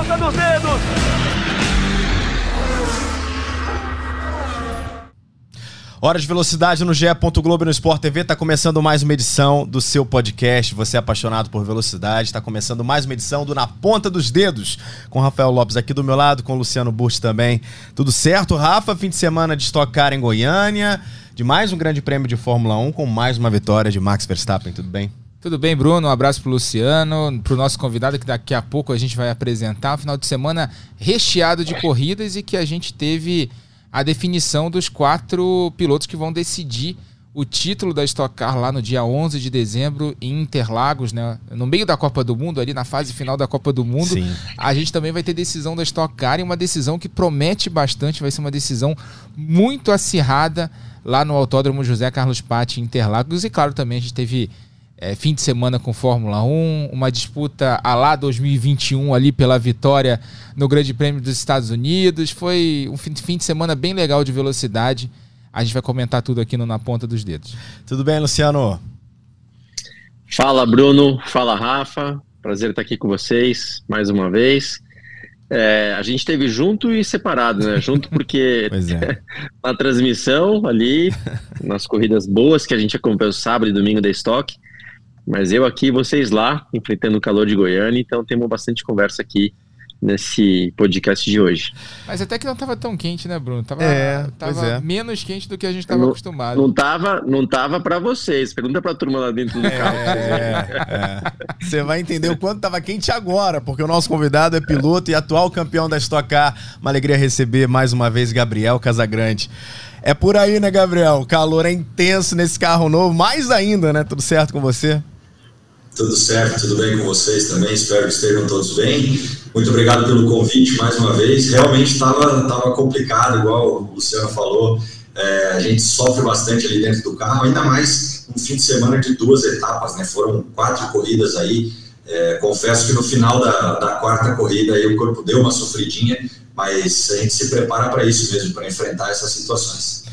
ponta dos dedos. Hora de velocidade no GE. Globo no Sport TV. Tá começando mais uma edição do seu podcast. Você é apaixonado por velocidade. Tá começando mais uma edição do Na Ponta dos Dedos. Com Rafael Lopes aqui do meu lado, com Luciano Burst também. Tudo certo, Rafa? Fim de semana de Stock Car em Goiânia. De mais um grande prêmio de Fórmula 1 com mais uma vitória de Max Verstappen. Tudo bem? Tudo bem, Bruno? Um abraço pro Luciano, pro nosso convidado que daqui a pouco a gente vai apresentar. Um final de semana recheado de corridas e que a gente teve a definição dos quatro pilotos que vão decidir o título da Stock Car lá no dia 11 de dezembro em Interlagos, né? No meio da Copa do Mundo, ali na fase final da Copa do Mundo, Sim. a gente também vai ter decisão da Stock Car e uma decisão que promete bastante, vai ser uma decisão muito acirrada lá no Autódromo José Carlos Patti em Interlagos e claro, também a gente teve é, fim de semana com Fórmula 1, uma disputa a lá 2021 ali pela vitória no Grande Prêmio dos Estados Unidos. Foi um fim de semana bem legal de velocidade. A gente vai comentar tudo aqui no Na Ponta dos Dedos. Tudo bem, Luciano? Fala, Bruno. Fala, Rafa. Prazer estar aqui com vocês mais uma vez. É, a gente teve junto e separado, né? Junto porque é. na transmissão ali, nas corridas boas que a gente acompanhou sábado e domingo da Stock, mas eu aqui, vocês lá, enfrentando o calor de Goiânia, então temos bastante conversa aqui nesse podcast de hoje. Mas até que não estava tão quente, né, Bruno? Tava, é, tava é. menos quente do que a gente estava acostumado. Não tava, não tava para vocês. Pergunta para a turma lá dentro do é, carro. É, Você vai entender o quanto estava quente agora, porque o nosso convidado é piloto e atual campeão da Stock Car. Uma alegria receber mais uma vez Gabriel Casagrande. É por aí, né, Gabriel? O calor é intenso nesse carro novo, mais ainda, né? Tudo certo com você? Tudo certo, tudo bem com vocês também, espero que estejam todos bem. Muito obrigado pelo convite mais uma vez. Realmente estava tava complicado, igual o Luciano falou, é, a gente sofre bastante ali dentro do carro, ainda mais um fim de semana de duas etapas, né? Foram quatro corridas aí. É, confesso que no final da, da quarta corrida aí o corpo deu uma sofridinha, mas a gente se prepara para isso mesmo, para enfrentar essas situações.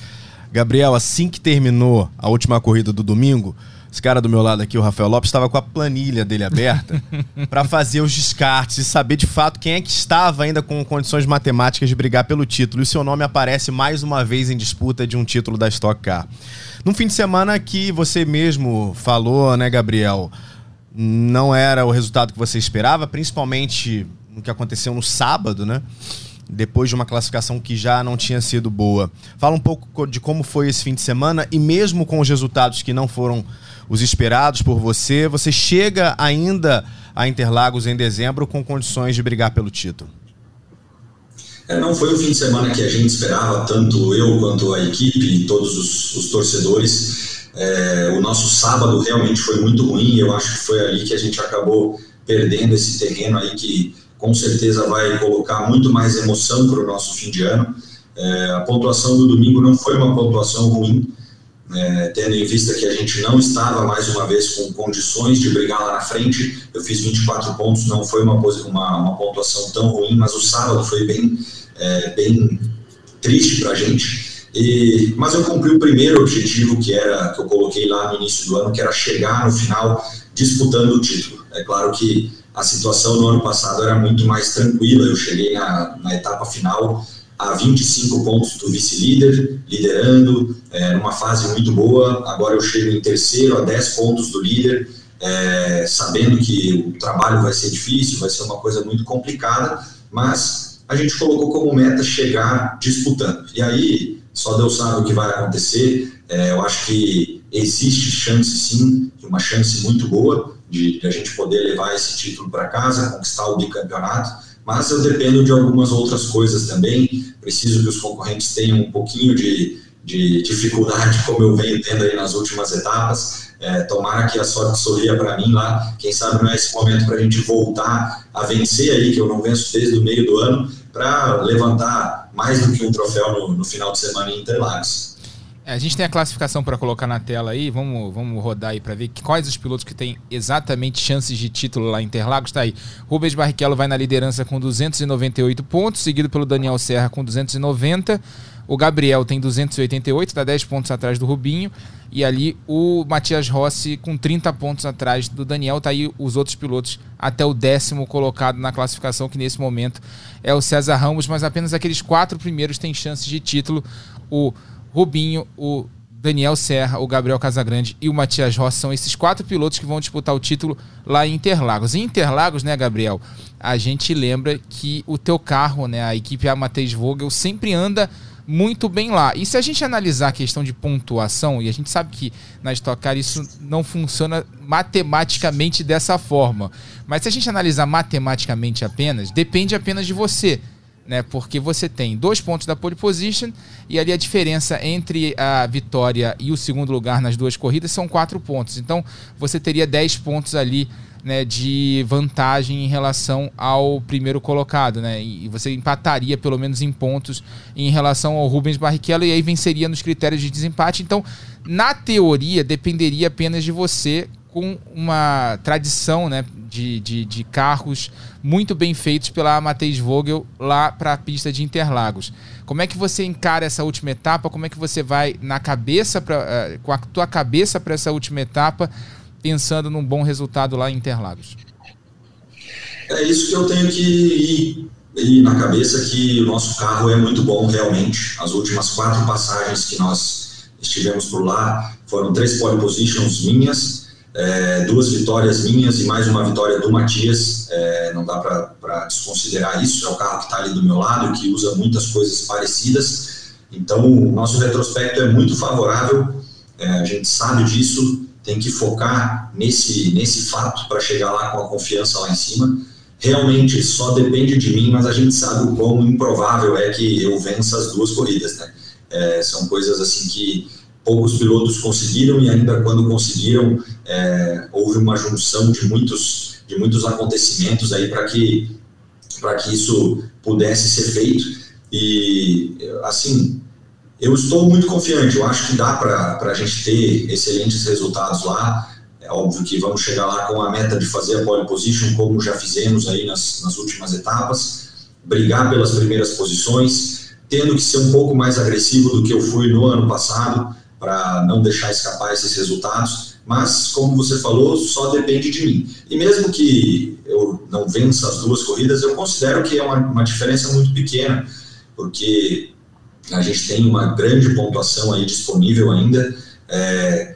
Gabriel, assim que terminou a última corrida do domingo, esse cara do meu lado aqui, o Rafael Lopes, estava com a planilha dele aberta para fazer os descartes e saber de fato quem é que estava ainda com condições matemáticas de brigar pelo título. E o seu nome aparece mais uma vez em disputa de um título da Stock Car. Num fim de semana que você mesmo falou, né, Gabriel? Não era o resultado que você esperava, principalmente no que aconteceu no sábado, né? Depois de uma classificação que já não tinha sido boa. Fala um pouco de como foi esse fim de semana e mesmo com os resultados que não foram os esperados por você. Você chega ainda a Interlagos em dezembro com condições de brigar pelo título. É, não foi o fim de semana que a gente esperava, tanto eu quanto a equipe e todos os, os torcedores. É, o nosso sábado realmente foi muito ruim. Eu acho que foi ali que a gente acabou perdendo esse terreno aí que com certeza vai colocar muito mais emoção para o nosso fim de ano. É, a pontuação do domingo não foi uma pontuação ruim, é, tendo em vista que a gente não estava mais uma vez com condições de brigar lá na frente. Eu fiz 24 pontos, não foi uma, uma, uma pontuação tão ruim, mas o sábado foi bem, é, bem triste para a gente. E, mas eu cumpri o primeiro objetivo que era que eu coloquei lá no início do ano, que era chegar no final disputando o título. É claro que a situação no ano passado era muito mais tranquila. Eu cheguei na, na etapa final a 25 pontos do vice-líder, liderando, é, fase muito boa. Agora eu chego em terceiro, a 10 pontos do líder, é, sabendo que o trabalho vai ser difícil, vai ser uma coisa muito complicada, mas a gente colocou como meta chegar disputando. E aí, só Deus sabe o que vai acontecer. É, eu acho que existe chance, sim, uma chance muito boa de, de a gente poder levar esse título para casa, conquistar o bicampeonato mas eu dependo de algumas outras coisas também. Preciso que os concorrentes tenham um pouquinho de, de dificuldade, como eu venho tendo aí nas últimas etapas. É, tomara que a sorte sorria para mim lá. Quem sabe não é esse momento para a gente voltar a vencer aí, que eu não venço desde o meio do ano, para levantar mais do que um troféu no, no final de semana em Interlagos. É, a gente tem a classificação para colocar na tela aí, vamos, vamos rodar aí para ver quais os pilotos que têm exatamente chances de título lá em Interlagos. Está aí. Rubens Barrichello vai na liderança com 298 pontos, seguido pelo Daniel Serra com 290. O Gabriel tem 288, está 10 pontos atrás do Rubinho. E ali o Matias Rossi com 30 pontos atrás do Daniel. Tá aí os outros pilotos até o décimo colocado na classificação, que nesse momento é o César Ramos, mas apenas aqueles quatro primeiros têm chances de título. O Rubinho, o Daniel Serra, o Gabriel Casagrande e o Matias Rossi são esses quatro pilotos que vão disputar o título lá em Interlagos. Em Interlagos, né, Gabriel, a gente lembra que o teu carro, né, a equipe Amateus Vogel, sempre anda muito bem lá. E se a gente analisar a questão de pontuação, e a gente sabe que na Stock Car isso não funciona matematicamente dessa forma, mas se a gente analisar matematicamente apenas, depende apenas de você. Né, porque você tem dois pontos da pole position e ali a diferença entre a vitória e o segundo lugar nas duas corridas são quatro pontos. Então você teria dez pontos ali né, de vantagem em relação ao primeiro colocado, né? E você empataria pelo menos em pontos em relação ao Rubens Barrichello e aí venceria nos critérios de desempate. Então, na teoria, dependeria apenas de você com uma tradição né, de, de, de carros muito bem feitos pela Matheus Vogel lá para a pista de Interlagos. Como é que você encara essa última etapa? Como é que você vai na cabeça pra, uh, com a tua cabeça para essa última etapa pensando num bom resultado lá em Interlagos? É isso que eu tenho que ir, ir na cabeça, que o nosso carro é muito bom realmente. As últimas quatro passagens que nós estivemos por lá foram três pole positions minhas, é, duas vitórias minhas e mais uma vitória do Matias. É, não dá para desconsiderar isso. É o carro que está ali do meu lado, que usa muitas coisas parecidas. Então, o nosso retrospecto é muito favorável. É, a gente sabe disso tem que focar nesse, nesse fato para chegar lá com a confiança lá em cima. Realmente só depende de mim, mas a gente sabe o quão improvável é que eu vença as duas corridas, né? É, são coisas assim que poucos pilotos conseguiram e ainda quando conseguiram é, houve uma junção de muitos de muitos acontecimentos aí para que para que isso pudesse ser feito. E assim eu estou muito confiante, eu acho que dá para a gente ter excelentes resultados lá. É óbvio que vamos chegar lá com a meta de fazer a pole position, como já fizemos aí nas, nas últimas etapas, brigar pelas primeiras posições, tendo que ser um pouco mais agressivo do que eu fui no ano passado, para não deixar escapar esses resultados. Mas, como você falou, só depende de mim. E mesmo que eu não vença as duas corridas, eu considero que é uma, uma diferença muito pequena, porque a gente tem uma grande pontuação aí disponível ainda. É,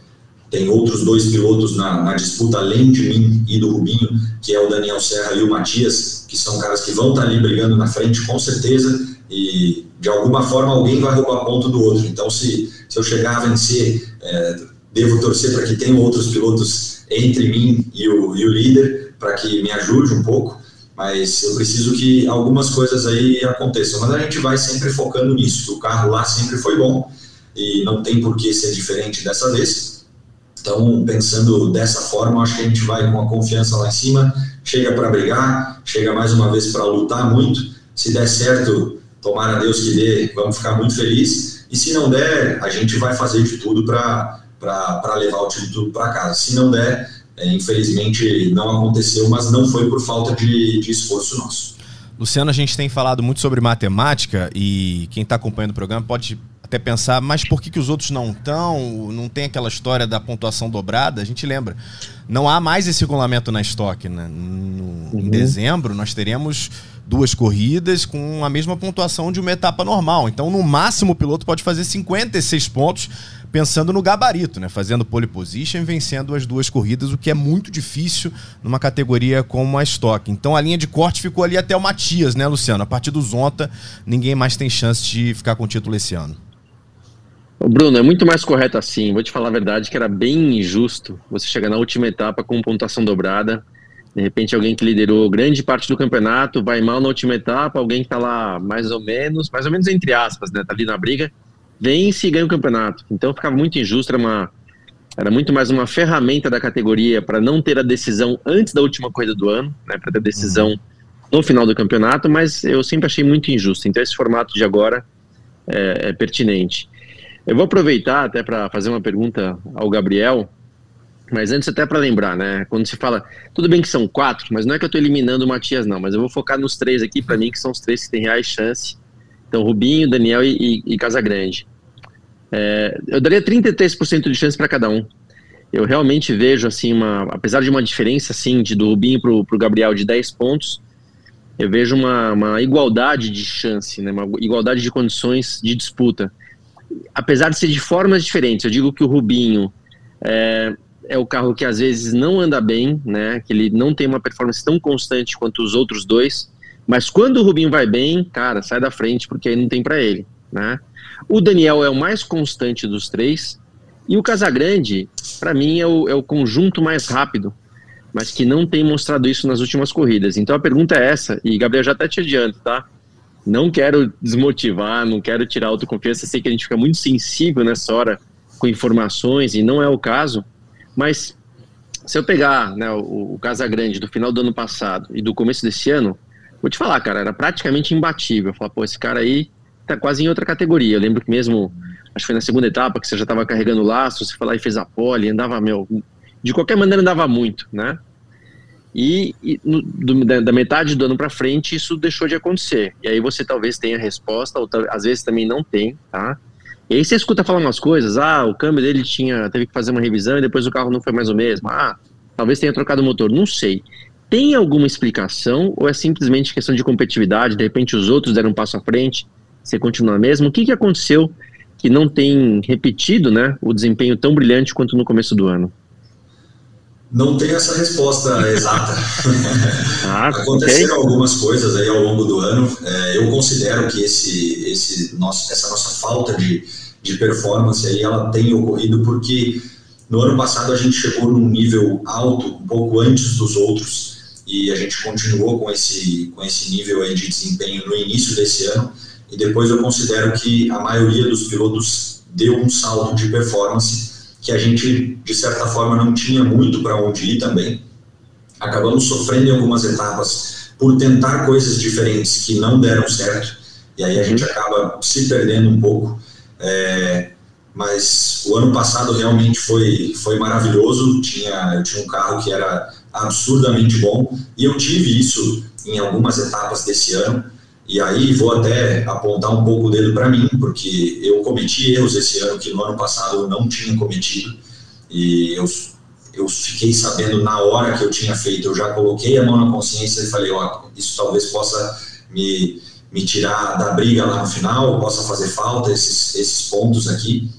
tem outros dois pilotos na, na, disputa, além de mim e do Rubinho, que é o Daniel Serra e o Matias, que são caras que vão estar ali brigando na frente, com certeza, e de alguma forma alguém vai roubar ponto do outro. Então, se, se eu chegar a vencer, é, devo torcer para que tenham outros pilotos entre mim e o, e o líder, para que me ajude um pouco mas eu preciso que algumas coisas aí aconteçam. Mas a gente vai sempre focando nisso, que o carro lá sempre foi bom e não tem por que ser diferente dessa vez. Então, pensando dessa forma, acho que a gente vai com a confiança lá em cima, chega para brigar, chega mais uma vez para lutar muito. Se der certo, tomara Deus que dê, vamos ficar muito felizes. E se não der, a gente vai fazer de tudo para levar o título para casa. Se não der, é, infelizmente não aconteceu, mas não foi por falta de, de esforço nosso. Luciano, a gente tem falado muito sobre matemática e quem está acompanhando o programa pode até pensar, mas por que, que os outros não estão? Não tem aquela história da pontuação dobrada? A gente lembra. Não há mais esse regulamento na estoque. Né? No, uhum. Em dezembro, nós teremos duas corridas com a mesma pontuação de uma etapa normal. Então, no máximo, o piloto pode fazer 56 pontos pensando no gabarito, né? Fazendo pole position vencendo as duas corridas, o que é muito difícil numa categoria como a Stock. Então a linha de corte ficou ali até o Matias, né, Luciano? A partir do Zonta, ninguém mais tem chance de ficar com o título esse ano. Bruno, é muito mais correto assim. Vou te falar a verdade que era bem injusto você chegar na última etapa com pontuação dobrada. De repente, alguém que liderou grande parte do campeonato vai mal na última etapa, alguém que está lá mais ou menos, mais ou menos entre aspas, né? Tá ali na briga vence e ganha o campeonato. Então ficava muito injusto, era, uma, era muito mais uma ferramenta da categoria para não ter a decisão antes da última corrida do ano, né, para ter decisão uhum. no final do campeonato, mas eu sempre achei muito injusto. Então esse formato de agora é, é pertinente. Eu vou aproveitar até para fazer uma pergunta ao Gabriel, mas antes até para lembrar, né? Quando se fala, tudo bem que são quatro, mas não é que eu estou eliminando o Matias não, mas eu vou focar nos três aqui para mim que são os três que têm reais chance Então, Rubinho, Daniel e, e, e Casagrande. É, eu daria 33% de chance para cada um. Eu realmente vejo, assim, uma, apesar de uma diferença, assim, de, do Rubinho para o Gabriel de 10 pontos, eu vejo uma, uma igualdade de chance, né, uma igualdade de condições de disputa. Apesar de ser de formas diferentes, eu digo que o Rubinho é, é o carro que às vezes não anda bem, né, que ele não tem uma performance tão constante quanto os outros dois, mas quando o Rubinho vai bem, cara, sai da frente porque aí não tem para ele, né? O Daniel é o mais constante dos três e o Casagrande, para mim, é o, é o conjunto mais rápido, mas que não tem mostrado isso nas últimas corridas. Então a pergunta é essa, e Gabriel já até te adianto, tá? Não quero desmotivar, não quero tirar autoconfiança, sei que a gente fica muito sensível nessa hora com informações, e não é o caso, mas se eu pegar né, o, o Casagrande do final do ano passado e do começo desse ano, vou te falar, cara, era praticamente imbatível. Falar, pô, esse cara aí tá quase em outra categoria. Eu lembro que mesmo, acho que foi na segunda etapa, que você já estava carregando laço, você foi lá e fez a pole, andava, meu, de qualquer maneira andava muito, né? E, e no, do, da, da, metade do ano para frente isso deixou de acontecer. E aí você talvez tenha resposta, ou às vezes também não tem, tá? E aí você escuta falar umas coisas, ah, o câmbio dele tinha, teve que fazer uma revisão e depois o carro não foi mais o mesmo. Ah, talvez tenha trocado o motor, não sei. Tem alguma explicação ou é simplesmente questão de competitividade? De repente os outros deram um passo à frente, você continua mesmo? O que, que aconteceu que não tem repetido né, o desempenho tão brilhante quanto no começo do ano? Não tem essa resposta exata. Ah, Aconteceram okay. algumas coisas aí ao longo do ano. É, eu considero que esse, esse nosso, essa nossa falta de, de performance aí, ela tem ocorrido porque no ano passado a gente chegou num nível alto, um pouco antes dos outros, e a gente continuou com esse, com esse nível aí de desempenho no início desse ano. E depois eu considero que a maioria dos pilotos deu um salto de performance que a gente, de certa forma, não tinha muito para onde ir também. Acabamos sofrendo em algumas etapas por tentar coisas diferentes que não deram certo, e aí a gente acaba se perdendo um pouco. É, mas o ano passado realmente foi, foi maravilhoso. Tinha, eu tinha um carro que era absurdamente bom, e eu tive isso em algumas etapas desse ano. E aí vou até apontar um pouco o dedo para mim, porque eu cometi erros esse ano que no ano passado eu não tinha cometido. E eu, eu fiquei sabendo na hora que eu tinha feito, eu já coloquei a mão na consciência e falei, ó, isso talvez possa me, me tirar da briga lá no final, possa fazer falta esses, esses pontos aqui.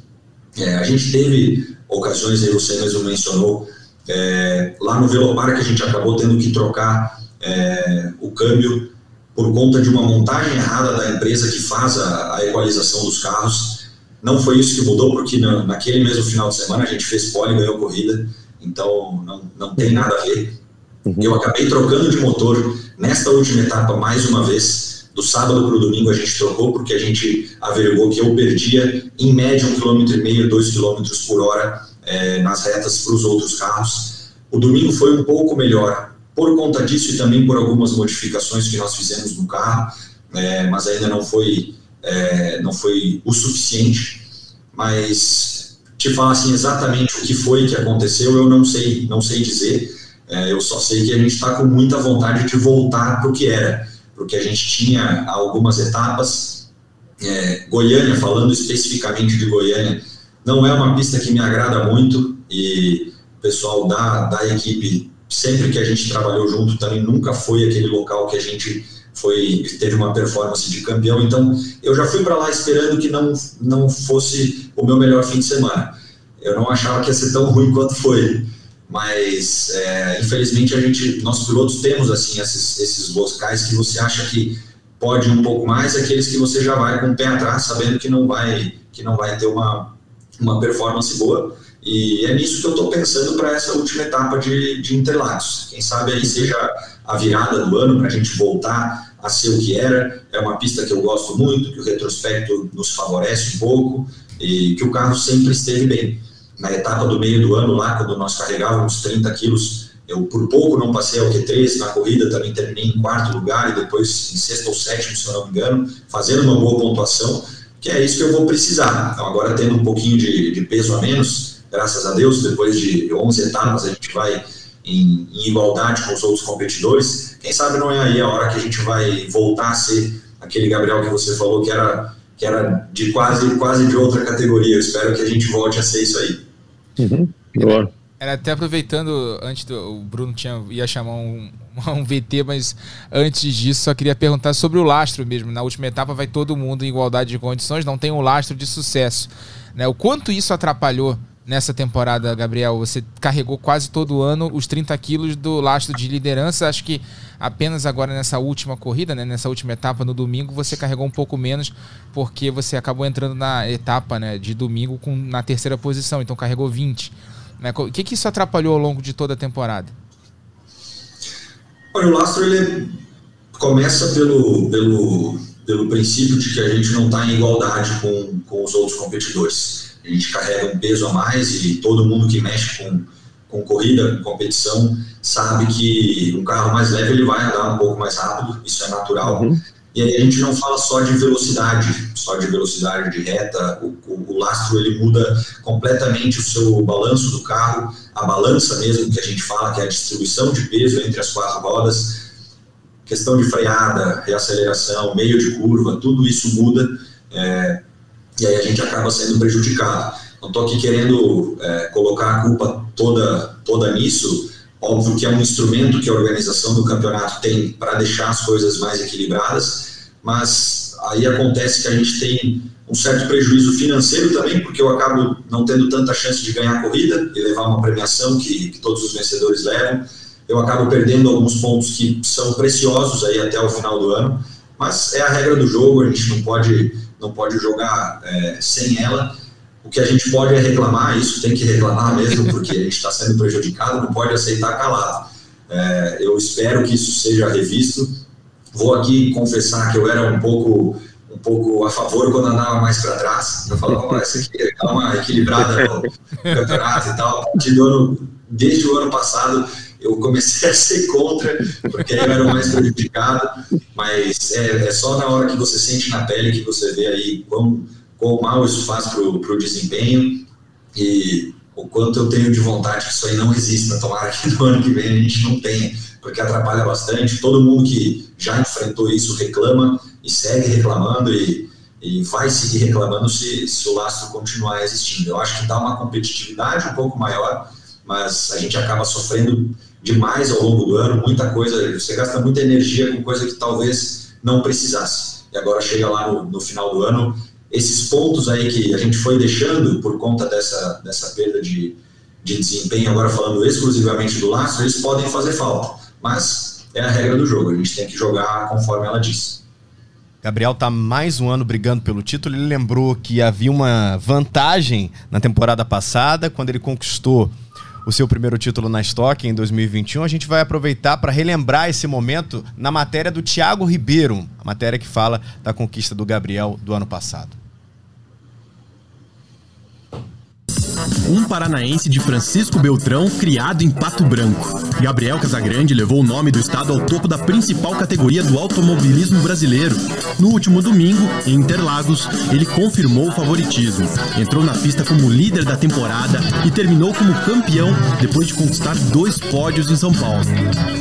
É, a gente teve ocasiões, aí você mesmo mencionou, é, lá no Velopar que a gente acabou tendo que trocar é, o câmbio por conta de uma montagem errada da empresa que faz a, a equalização dos carros. Não foi isso que mudou, porque na, naquele mesmo final de semana a gente fez pole e ganhou corrida, então não, não tem nada a ver. Uhum. Eu acabei trocando de motor nesta última etapa mais uma vez. Do sábado para o domingo a gente trocou porque a gente averigou que eu perdia em média um quilômetro e meio, dois quilômetros por hora é, nas retas para os outros carros. O domingo foi um pouco melhor, por conta disso e também por algumas modificações que nós fizemos no carro, é, mas ainda não foi, é, não foi o suficiente. Mas te falar assim exatamente o que foi que aconteceu, eu não sei, não sei dizer. Eu só sei que a gente está com muita vontade de voltar para o que era, porque a gente tinha algumas etapas. É, Goiânia, falando especificamente de Goiânia, não é uma pista que me agrada muito e o pessoal da, da equipe sempre que a gente trabalhou junto também nunca foi aquele local que a gente foi teve uma performance de campeão. Então eu já fui para lá esperando que não não fosse o meu melhor fim de semana. Eu não achava que ia ser tão ruim quanto foi, mas é, infelizmente a gente nós pilotos temos assim esses esses locais que você acha que pode um pouco mais, aqueles que você já vai com o pé atrás, sabendo que não vai que não vai ter uma uma performance boa. E é nisso que eu estou pensando para essa última etapa de, de Interlagos. Quem sabe aí seja a virada do ano para a gente voltar a ser o que era. É uma pista que eu gosto muito, que o retrospecto nos favorece um pouco e que o carro sempre esteve bem. Na etapa do meio do ano, lá, quando nós carregávamos 30 quilos, eu por pouco não passei ao Q3, na corrida também terminei em quarto lugar e depois em sexto ou sétimo, se eu não me engano, fazendo uma boa pontuação, que é isso que eu vou precisar. Então, agora tendo um pouquinho de, de peso a menos, graças a Deus, depois de 11 etapas, a gente vai em, em, igualdade com os outros competidores. Quem sabe não é aí a hora que a gente vai voltar a ser aquele Gabriel que você falou que era, que era de quase, quase de outra categoria. Eu espero que a gente volte a ser isso aí. Uhum. Boa. Era até aproveitando, antes do o Bruno tinha, ia chamar um, um VT, mas antes disso só queria perguntar sobre o lastro mesmo. Na última etapa vai todo mundo em igualdade de condições, não tem um lastro de sucesso. Né? O quanto isso atrapalhou nessa temporada, Gabriel? Você carregou quase todo ano os 30 quilos do lastro de liderança. Acho que apenas agora nessa última corrida, né, nessa última etapa no domingo, você carregou um pouco menos, porque você acabou entrando na etapa né, de domingo com, na terceira posição, então carregou 20. Né? O que, que isso atrapalhou ao longo de toda a temporada? Olha, o lastro ele começa pelo, pelo, pelo princípio de que a gente não está em igualdade com, com os outros competidores a gente carrega um peso a mais e todo mundo que mexe com, com corrida, com competição, sabe que um carro mais leve ele vai andar um pouco mais rápido, isso é natural. Uhum. E aí a gente não fala só de velocidade, só de velocidade de reta, o, o, o, lastro ele muda completamente o seu balanço do carro, a balança mesmo que a gente fala, que é a distribuição de peso entre as quatro rodas, questão de freada, reaceleração, meio de curva, tudo isso muda. É, e aí a gente acaba sendo prejudicado. Não estou aqui querendo é, colocar a culpa toda, toda nisso, óbvio que é um instrumento que a organização do campeonato tem para deixar as coisas mais equilibradas, mas aí acontece que a gente tem um certo prejuízo financeiro também, porque eu acabo não tendo tanta chance de ganhar a corrida e levar uma premiação que, que todos os vencedores levam. Eu acabo perdendo alguns pontos que são preciosos aí até o final do ano, mas é a regra do jogo, a gente não pode não pode jogar é, sem ela. O que a gente pode é reclamar, isso tem que reclamar mesmo, porque a gente está sendo prejudicado, não pode aceitar calado. É, eu espero que isso seja revisto. Vou aqui confessar que eu era um pouco um pouco a favor quando andava mais para trás. Eu falava, essa aqui dá uma equilibrada no campeonato e tal. Ano, desde o ano passado eu comecei a ser contra, porque eu era o mais prejudicado, mas é, é, só na hora que você sente na pele que você vê aí quão, quão mal isso faz para o desempenho e o quanto eu tenho de vontade que isso aí não exista. Tomara que no ano que vem a gente não tenha, porque atrapalha bastante. Todo mundo que já enfrentou isso reclama e segue reclamando e, e vai seguir reclamando se, se o lastro continuar existindo. Eu acho que dá uma competitividade um pouco maior, mas a gente acaba sofrendo demais ao longo do ano, muita coisa, você gasta muita energia com coisa que talvez não precisasse. E agora chega lá no, no final do ano, esses pontos aí que a gente foi deixando por conta dessa, dessa perda de, de desempenho, agora falando exclusivamente do laço, eles podem fazer falta. Mas é a regra do jogo, a gente tem que jogar conforme ela diz. Gabriel tá mais um ano brigando pelo título. Ele lembrou que havia uma vantagem na temporada passada, quando ele conquistou o seu primeiro título na Stock em 2021. A gente vai aproveitar para relembrar esse momento na matéria do Thiago Ribeiro, a matéria que fala da conquista do Gabriel do ano passado. Um paranaense de Francisco Beltrão, criado em Pato Branco. Gabriel Casagrande levou o nome do estado ao topo da principal categoria do automobilismo brasileiro. No último domingo, em Interlagos, ele confirmou o favoritismo. Entrou na pista como líder da temporada e terminou como campeão depois de conquistar dois pódios em São Paulo.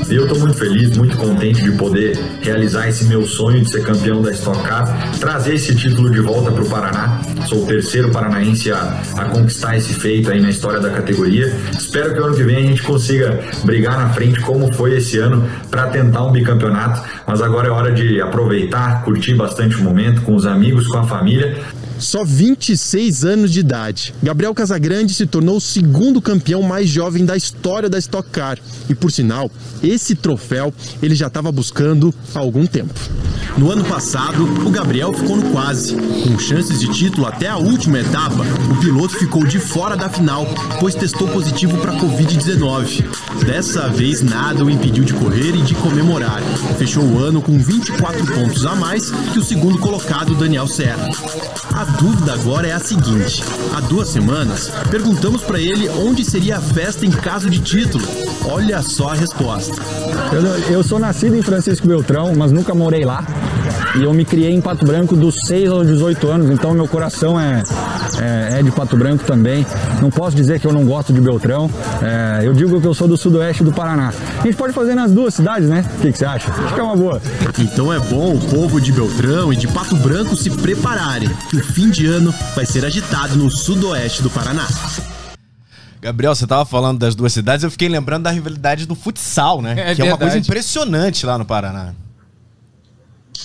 Eu estou muito feliz, muito contente de poder realizar esse meu sonho de ser campeão da Stock Car, trazer esse título de volta para o Paraná. Sou o terceiro paranaense a, a conquistar esse feito aí na história da categoria. Espero que ano que vem a gente consiga brigar na frente como foi esse ano para tentar um bicampeonato, mas agora é hora de aproveitar, curtir bastante o momento com os amigos, com a família só 26 anos de idade. Gabriel Casagrande se tornou o segundo campeão mais jovem da história da Stock Car. E por sinal, esse troféu ele já estava buscando há algum tempo. No ano passado, o Gabriel ficou no quase. Com chances de título até a última etapa, o piloto ficou de fora da final, pois testou positivo para Covid-19. Dessa vez, nada o impediu de correr e de comemorar. Fechou o ano com 24 pontos a mais que o segundo colocado, Daniel Serra. A dúvida agora é a seguinte: há duas semanas, perguntamos para ele onde seria a festa em caso de título. Olha só a resposta. Eu, eu sou nascido em Francisco Beltrão, mas nunca morei lá. E eu me criei em Pato Branco dos 6 aos 18 anos, então meu coração é, é, é, de Pato Branco também. Não posso dizer que eu não gosto de Beltrão. É, eu digo que eu sou do sudoeste do Paraná. A gente pode fazer nas duas cidades, né? O que, que você acha? Acho que é uma boa. Então é bom o povo de Beltrão e de Pato Branco se prepararem. O fim de ano vai ser agitado no sudoeste do Paraná. Gabriel, você estava falando das duas cidades, eu fiquei lembrando da rivalidade do futsal, né? É que verdade. é uma coisa impressionante lá no Paraná.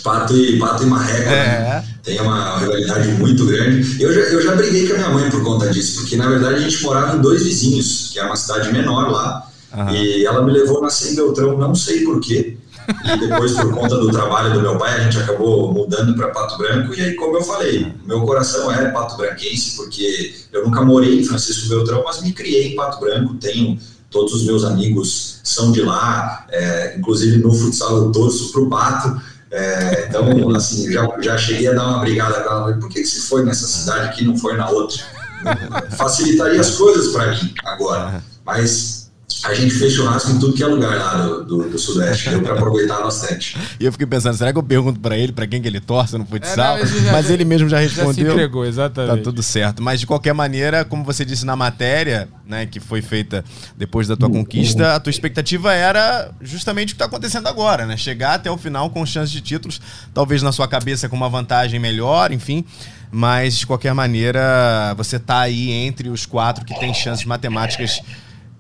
Pato e, Pato e Marreco, né? é. né? Tem uma rivalidade muito grande. Eu já, eu já briguei com a minha mãe por conta disso, porque na verdade a gente morava em dois vizinhos, que é uma cidade menor lá. Uhum. E ela me levou na Sem Beltrão, não sei porquê. E depois, por conta do trabalho do meu pai, a gente acabou mudando para Pato Branco. E aí, como eu falei, meu coração é pato branquense, porque eu nunca morei em Francisco Beltrão, mas me criei em Pato Branco. Tenho todos os meus amigos são de lá, é, inclusive no futsal eu torço para o Pato. É, então, assim, já, já cheguei a dar uma brigada com ela. Por que, que você foi nessa cidade aqui e não foi na outra? Facilitaria as coisas para mim agora. Mas a gente fez churrasco em tudo que é lugar lá do, do, do Sudeste, deu para aproveitar bastante. E eu fiquei pensando, será que eu pergunto para ele para quem que ele torce no futsal? É, não, já, Mas ele mesmo já respondeu. Já se entregou, exatamente. Tá tudo certo. Mas de qualquer maneira, como você disse na matéria, né, que foi feita depois da tua conquista, a tua expectativa era justamente o que está acontecendo agora, né? Chegar até o final com chance de títulos, talvez na sua cabeça com uma vantagem melhor, enfim. Mas de qualquer maneira, você tá aí entre os quatro que tem chances matemáticas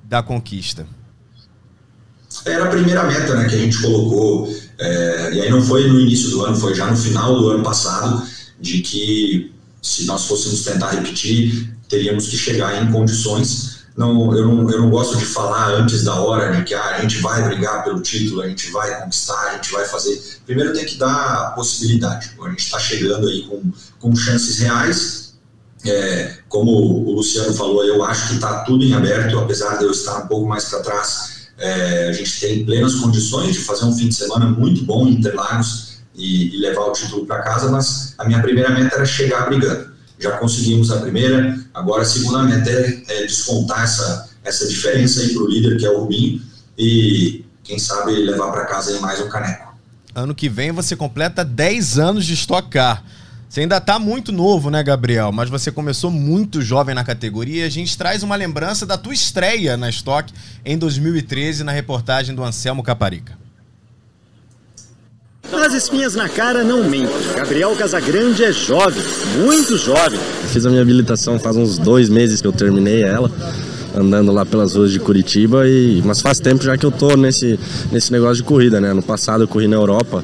da conquista? Era a primeira meta né, que a gente colocou, é, e aí não foi no início do ano, foi já no final do ano passado, de que se nós fôssemos tentar repetir, teríamos que chegar em condições. Não, eu, não, eu não gosto de falar antes da hora de que ah, a gente vai brigar pelo título, a gente vai conquistar, a gente vai fazer. Primeiro tem que dar a possibilidade. A gente está chegando aí com, com chances reais é, como o Luciano falou, eu acho que está tudo em aberto, apesar de eu estar um pouco mais para trás. É, a gente tem plenas condições de fazer um fim de semana muito bom em Interlagos e, e levar o título para casa, mas a minha primeira meta era chegar brigando. Já conseguimos a primeira, agora a segunda meta é, é descontar essa, essa diferença para o líder, que é o Rubinho, e quem sabe levar para casa mais um caneco. Ano que vem você completa 10 anos de Stock Car. Você ainda está muito novo, né, Gabriel? Mas você começou muito jovem na categoria. A gente traz uma lembrança da tua estreia na Stock em 2013 na reportagem do Anselmo Caparica. As espinhas na cara não mentem. Gabriel Casagrande é jovem, muito jovem. Fiz a minha habilitação faz uns dois meses que eu terminei ela andando lá pelas ruas de Curitiba e mas faz tempo já que eu tô nesse nesse negócio de corrida, né? No passado eu corri na Europa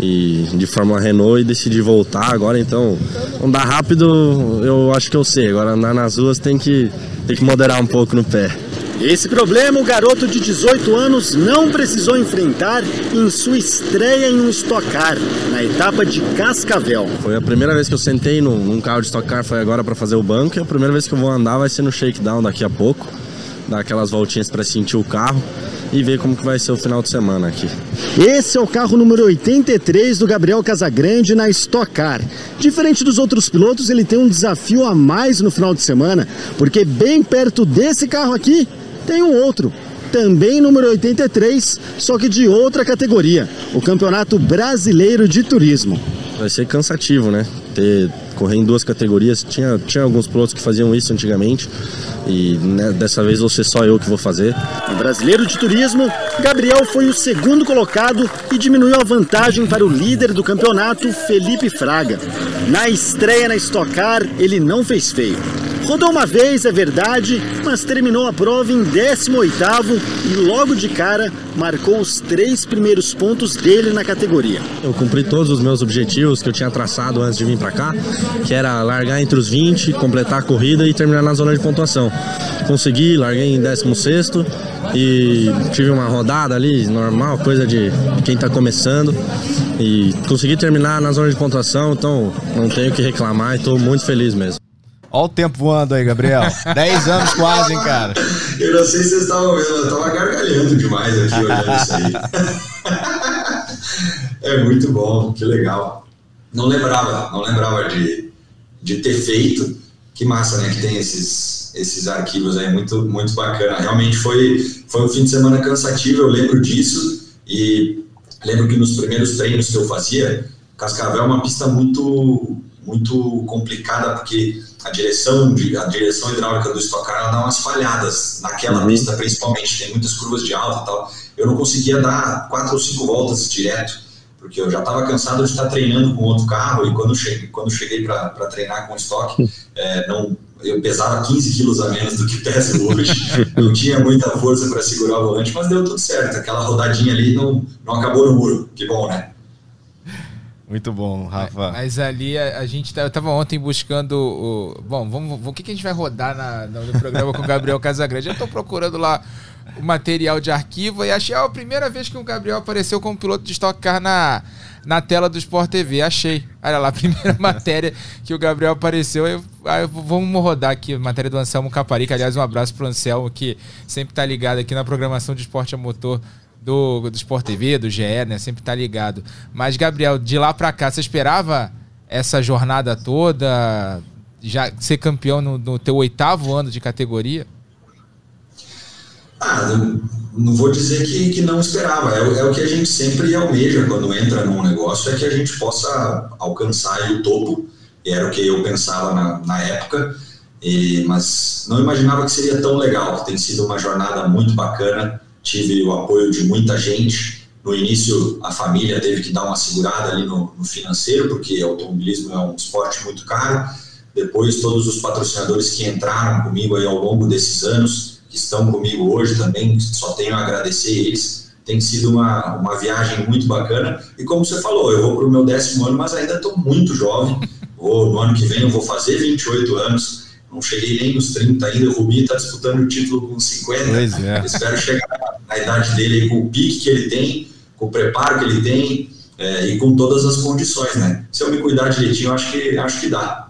e de Fórmula Renault e decidi voltar agora, então andar rápido eu acho que eu sei, agora andar nas ruas tem que tem que moderar um pouco no pé. Esse problema o garoto de 18 anos não precisou enfrentar em sua estreia em um Stock Car, na etapa de Cascavel. Foi a primeira vez que eu sentei num, num carro de Stock Car, foi agora para fazer o banco, e a primeira vez que eu vou andar vai ser no shakedown daqui a pouco, dar aquelas voltinhas para sentir o carro e ver como que vai ser o final de semana aqui. Esse é o carro número 83 do Gabriel Casagrande na Stock Car. Diferente dos outros pilotos, ele tem um desafio a mais no final de semana, porque bem perto desse carro aqui tem um outro, também número 83, só que de outra categoria, o Campeonato Brasileiro de Turismo. Vai ser cansativo, né? Ter, correr em duas categorias. Tinha, tinha alguns pilotos que faziam isso antigamente e né, dessa vez vou ser só eu que vou fazer. No Brasileiro de Turismo, Gabriel foi o segundo colocado e diminuiu a vantagem para o líder do campeonato, Felipe Fraga. Na estreia na Stock Car, ele não fez feio. Rodou uma vez, é verdade, mas terminou a prova em 18º e logo de cara marcou os três primeiros pontos dele na categoria. Eu cumpri todos os meus objetivos que eu tinha traçado antes de vir para cá, que era largar entre os 20, completar a corrida e terminar na zona de pontuação. Consegui, larguei em 16º e tive uma rodada ali, normal, coisa de quem está começando. E consegui terminar na zona de pontuação, então não tenho que reclamar e estou muito feliz mesmo. Olha o tempo voando aí, Gabriel. 10 anos quase, hein, cara. Eu não sei se vocês estavam vendo, eu tava gargalhando demais aqui olhando isso aí. é muito bom, que legal. Não lembrava, não lembrava de, de ter feito. Que massa, né, que tem esses, esses arquivos aí, muito, muito bacana. Realmente foi, foi um fim de semana cansativo, eu lembro disso. E lembro que nos primeiros treinos que eu fazia, Cascavel é uma pista muito muito complicada, porque a direção, de, a direção hidráulica do Stock Car ela dá umas falhadas naquela uhum. pista, principalmente. Tem muitas curvas de alta e tal. Eu não conseguia dar quatro ou cinco voltas direto, porque eu já estava cansado de estar treinando com outro carro e quando cheguei, quando cheguei para treinar com o estoque, é, não, eu pesava 15 quilos a menos do que peso hoje, não tinha muita força para segurar o volante, mas deu tudo certo. Aquela rodadinha ali não, não acabou no muro, que bom, né? Muito bom, Rafa. Mas ali a, a gente tá, eu tava ontem buscando o. Bom, vamos, o que, que a gente vai rodar na, no programa com o Gabriel Casagrande? Eu tô procurando lá o material de arquivo e achei a primeira vez que o Gabriel apareceu como piloto de Stock Car na, na tela do Sport TV. Achei. Olha lá, a primeira matéria que o Gabriel apareceu. Eu, eu, vamos rodar aqui a matéria do Anselmo Caparica. Aliás, um abraço pro Anselmo, que sempre tá ligado aqui na programação de esporte a motor do, do Sport TV, do GE, né? Sempre tá ligado. Mas, Gabriel, de lá para cá, você esperava essa jornada toda? Já ser campeão no, no teu oitavo ano de categoria? Ah, não, vou dizer que, que não esperava. É, é, o que a gente sempre almeja quando entra num negócio, é que a gente possa alcançar o topo. Era o que eu pensava na, na época. E, mas não imaginava que seria tão legal. Tem sido uma jornada muito bacana tive o apoio de muita gente. No início, a família teve que dar uma segurada ali no, no financeiro, porque automobilismo é um esporte muito caro. Depois, todos os patrocinadores que entraram comigo aí ao longo desses anos, que estão comigo hoje também, só tenho a agradecer eles. Tem sido uma, uma viagem muito bacana. E como você falou, eu vou para o meu décimo ano, mas ainda estou muito jovem. Vou, no ano que vem eu vou fazer 28 anos não cheguei nem nos 30 ainda. O Rubinho está disputando o título com 50. Pois é. Espero chegar na idade dele com o pique que ele tem, com o preparo que ele tem é, e com todas as condições, né? Se eu me cuidar direitinho, acho que, acho que dá.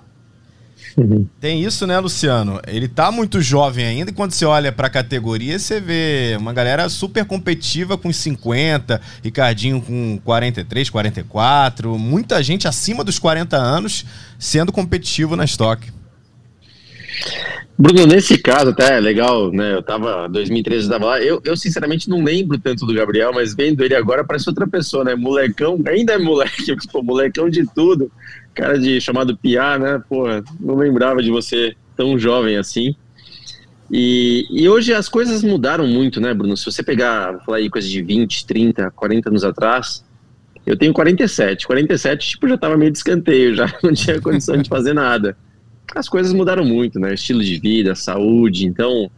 Uhum. Tem isso, né, Luciano? Ele tá muito jovem ainda, e quando você olha pra categoria, você vê uma galera super competitiva com 50, Ricardinho com 43, 44, muita gente acima dos 40 anos sendo competitivo na estoque. Bruno, nesse caso até é legal, né? Eu tava, 2013 eu tava lá. Eu, eu sinceramente não lembro tanto do Gabriel, mas vendo ele agora parece outra pessoa, né? Molecão, ainda é moleque, pô, molecão de tudo. Cara de chamado Piá, né? Porra, não lembrava de você tão jovem assim. E, e hoje as coisas mudaram muito, né, Bruno? Se você pegar, falar aí coisa de 20, 30, 40 anos atrás, eu tenho 47. 47, tipo, já tava meio de escanteio, já não tinha condição de fazer nada as coisas mudaram muito, né? Estilo de vida, saúde. Então,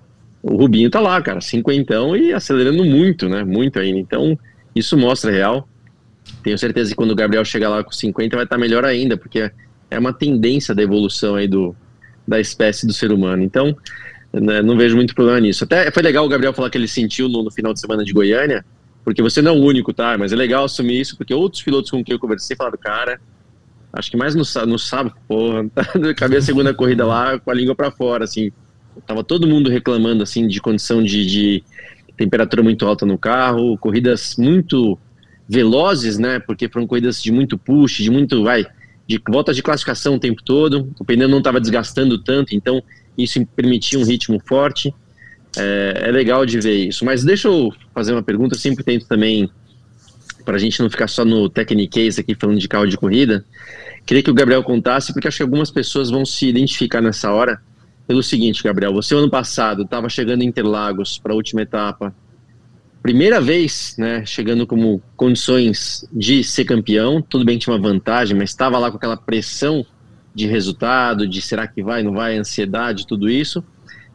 o Rubinho tá lá, cara, cinquentão e acelerando muito, né? Muito ainda. Então, isso mostra real. Tenho certeza que quando o Gabriel chegar lá com 50 vai estar tá melhor ainda, porque é uma tendência da evolução aí do, da espécie do ser humano. Então, né, não vejo muito problema nisso. Até foi legal o Gabriel falar que ele sentiu no, no final de semana de Goiânia, porque você não é o único, tá? Mas é legal assumir isso, porque outros pilotos com quem eu conversei falaram, cara, acho que mais no, no sábado, porra, acabei a segunda corrida lá com a língua para fora, assim. Tava todo mundo reclamando, assim, de condição de, de, temperatura muito alta no carro, corridas muito velozes, né, porque foram corridas de muito push, de muito, vai, de volta de classificação o tempo todo, o pneu não estava desgastando tanto, então isso permitia um ritmo forte. É, é, legal de ver isso. Mas deixa eu fazer uma pergunta, eu sempre tento também, para a gente não ficar só no Technique aqui falando de carro de corrida, Queria que o Gabriel contasse, porque acho que algumas pessoas vão se identificar nessa hora. Pelo seguinte, Gabriel, você ano passado estava chegando em Interlagos para a última etapa, primeira vez, né, chegando como condições de ser campeão. Tudo bem que tinha uma vantagem, mas estava lá com aquela pressão de resultado, de será que vai, não vai, ansiedade, tudo isso.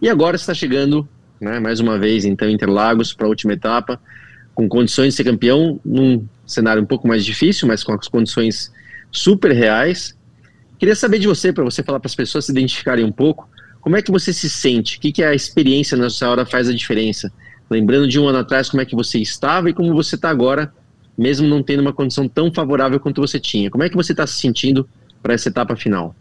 E agora está chegando, né, mais uma vez, então, Interlagos para a última etapa, com condições de ser campeão, num cenário um pouco mais difícil, mas com as condições super reais. Queria saber de você, para você falar para as pessoas se identificarem um pouco, como é que você se sente? O que, que a experiência nessa hora faz a diferença? Lembrando de um ano atrás, como é que você estava e como você está agora, mesmo não tendo uma condição tão favorável quanto você tinha. Como é que você está se sentindo para essa etapa final?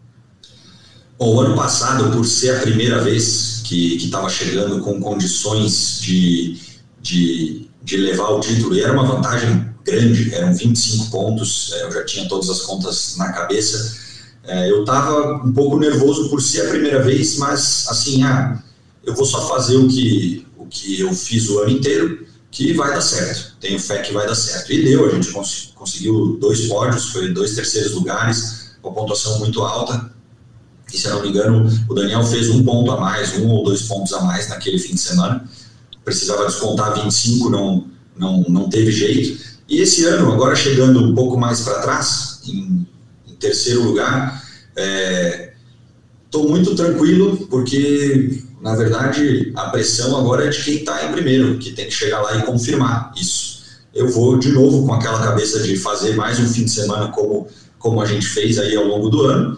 Bom, o ano passado, por ser a primeira vez que estava chegando com condições de, de, de levar o título, e era uma vantagem grande, eram 25 pontos, é, eu já tinha todas as contas na cabeça. É, eu estava um pouco nervoso por ser a primeira vez, mas assim, ah, eu vou só fazer o que, o que eu fiz o ano inteiro, que vai dar certo. Tenho fé que vai dar certo. E deu, a gente cons conseguiu dois pódios, foi dois terceiros lugares, uma pontuação muito alta. E se eu não me engano, o Daniel fez um ponto a mais, um ou dois pontos a mais naquele fim de semana. Precisava descontar 25, não, não, não teve jeito. E esse ano, agora chegando um pouco mais para trás, em, em, terceiro lugar, estou é, muito tranquilo, porque na verdade a pressão agora é de quem está em primeiro, que tem que chegar lá e confirmar isso. Eu vou de novo com aquela cabeça de fazer mais um fim de semana como, como a gente fez aí ao longo do ano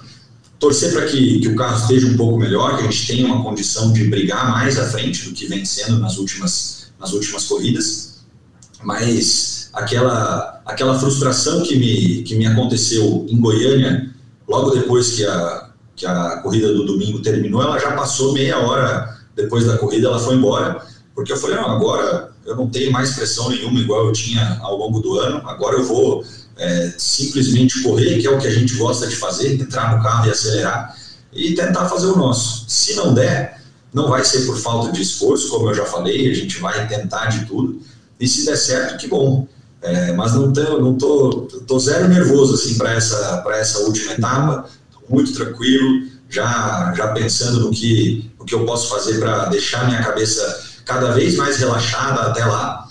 torcer para que, que o carro esteja um pouco melhor, que a gente tenha uma condição de brigar mais à frente do que vem sendo nas últimas, nas últimas corridas, mas aquela, aquela frustração que me, que me aconteceu em Goiânia, logo depois que a, que a corrida do domingo terminou, ela já passou meia hora depois da corrida, ela foi embora, porque eu falei, não, agora eu não tenho mais pressão nenhuma igual eu tinha ao longo do ano, agora eu vou é, simplesmente correr, que é o que a gente gosta de fazer, entrar no carro e acelerar, e tentar fazer o nosso. Se não der, não vai ser por falta de esforço, como eu já falei, a gente vai tentar de tudo, e se der certo, que bom. É, mas não tô, não tô, tô zero nervoso assim para essa para essa última etapa, tô muito tranquilo, já já pensando no que o que eu posso fazer para deixar minha cabeça cada vez mais relaxada até lá,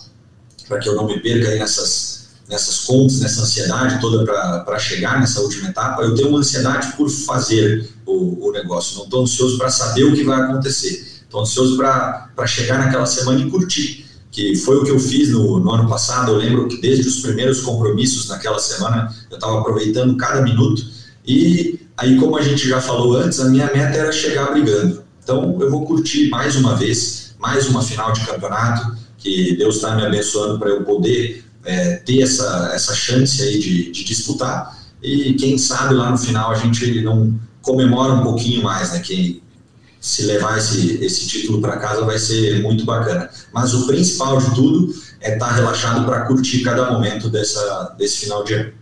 para que eu não me perca aí nessas nessas contas, nessa ansiedade toda para chegar nessa última etapa, eu tenho uma ansiedade por fazer o, o negócio, não estou ansioso para saber o que vai acontecer, estou ansioso para chegar naquela semana e curtir, que foi o que eu fiz no, no, ano passado, eu lembro que desde os primeiros compromissos naquela semana, eu estava aproveitando cada minuto, e aí como a gente já falou antes, a minha meta era chegar brigando, então eu vou curtir mais uma vez, mais uma final de campeonato, que Deus está me abençoando para eu poder é, ter essa, essa chance aí de, de, disputar e quem sabe lá no final a gente não comemora um pouquinho mais, né? Que se levar esse, esse título para casa vai ser muito bacana. Mas o principal de tudo é estar tá relaxado para curtir cada momento dessa, desse final de ano.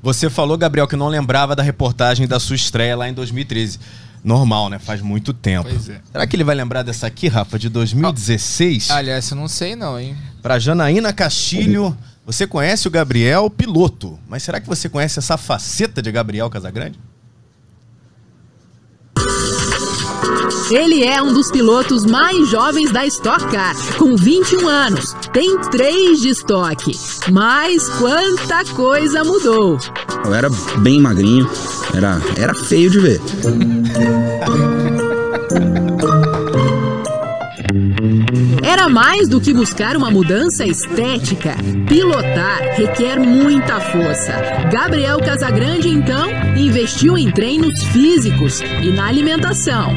Você falou, Gabriel, que não lembrava da reportagem da sua estreia lá em 2013. Normal, né? Faz muito tempo. Pois é. Será que ele vai lembrar dessa aqui, Rafa, de 2016? Ah, aliás, eu não sei não, hein? Para Janaína Castilho, você conhece o Gabriel piloto, mas será que você conhece essa faceta de Gabriel Casagrande? Ele é um dos pilotos mais jovens da Stock Car, com 21 anos. Tem 3 de estoque. Mas quanta coisa mudou. Eu era bem magrinho, era, era feio de ver. Era mais do que buscar uma mudança estética. Pilotar requer muita força. Gabriel Casagrande, então, investiu em treinos físicos e na alimentação.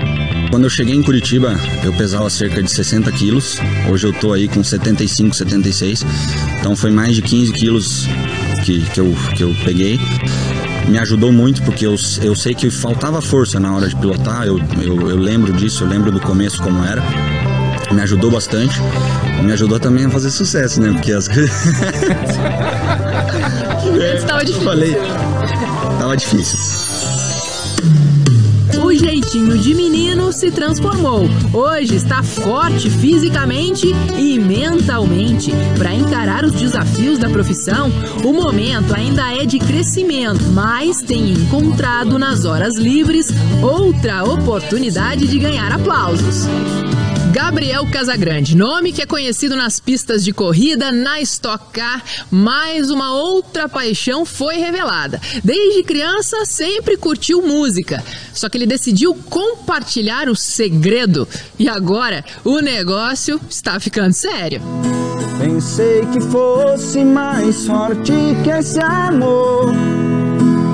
Quando eu cheguei em Curitiba, eu pesava cerca de 60 quilos. Hoje eu tô aí com 75, 76. Então foi mais de 15 quilos que, que, eu, que eu peguei. Me ajudou muito porque eu, eu sei que faltava força na hora de pilotar. Eu, eu, eu lembro disso, eu lembro do começo como era. Me ajudou bastante. Me ajudou também a fazer sucesso, né? Porque as coisas. Estava difícil. Falei, tava difícil o jeitinho de menino se transformou. Hoje está forte fisicamente e mentalmente. Para encarar os desafios da profissão, o momento ainda é de crescimento, mas tem encontrado nas horas livres outra oportunidade de ganhar aplausos. Gabriel Casagrande, nome que é conhecido nas pistas de corrida, na Stock Car, mais uma outra paixão foi revelada. Desde criança sempre curtiu música, só que ele decidiu compartilhar o segredo e agora o negócio está ficando sério. Pensei que fosse mais forte que esse amor,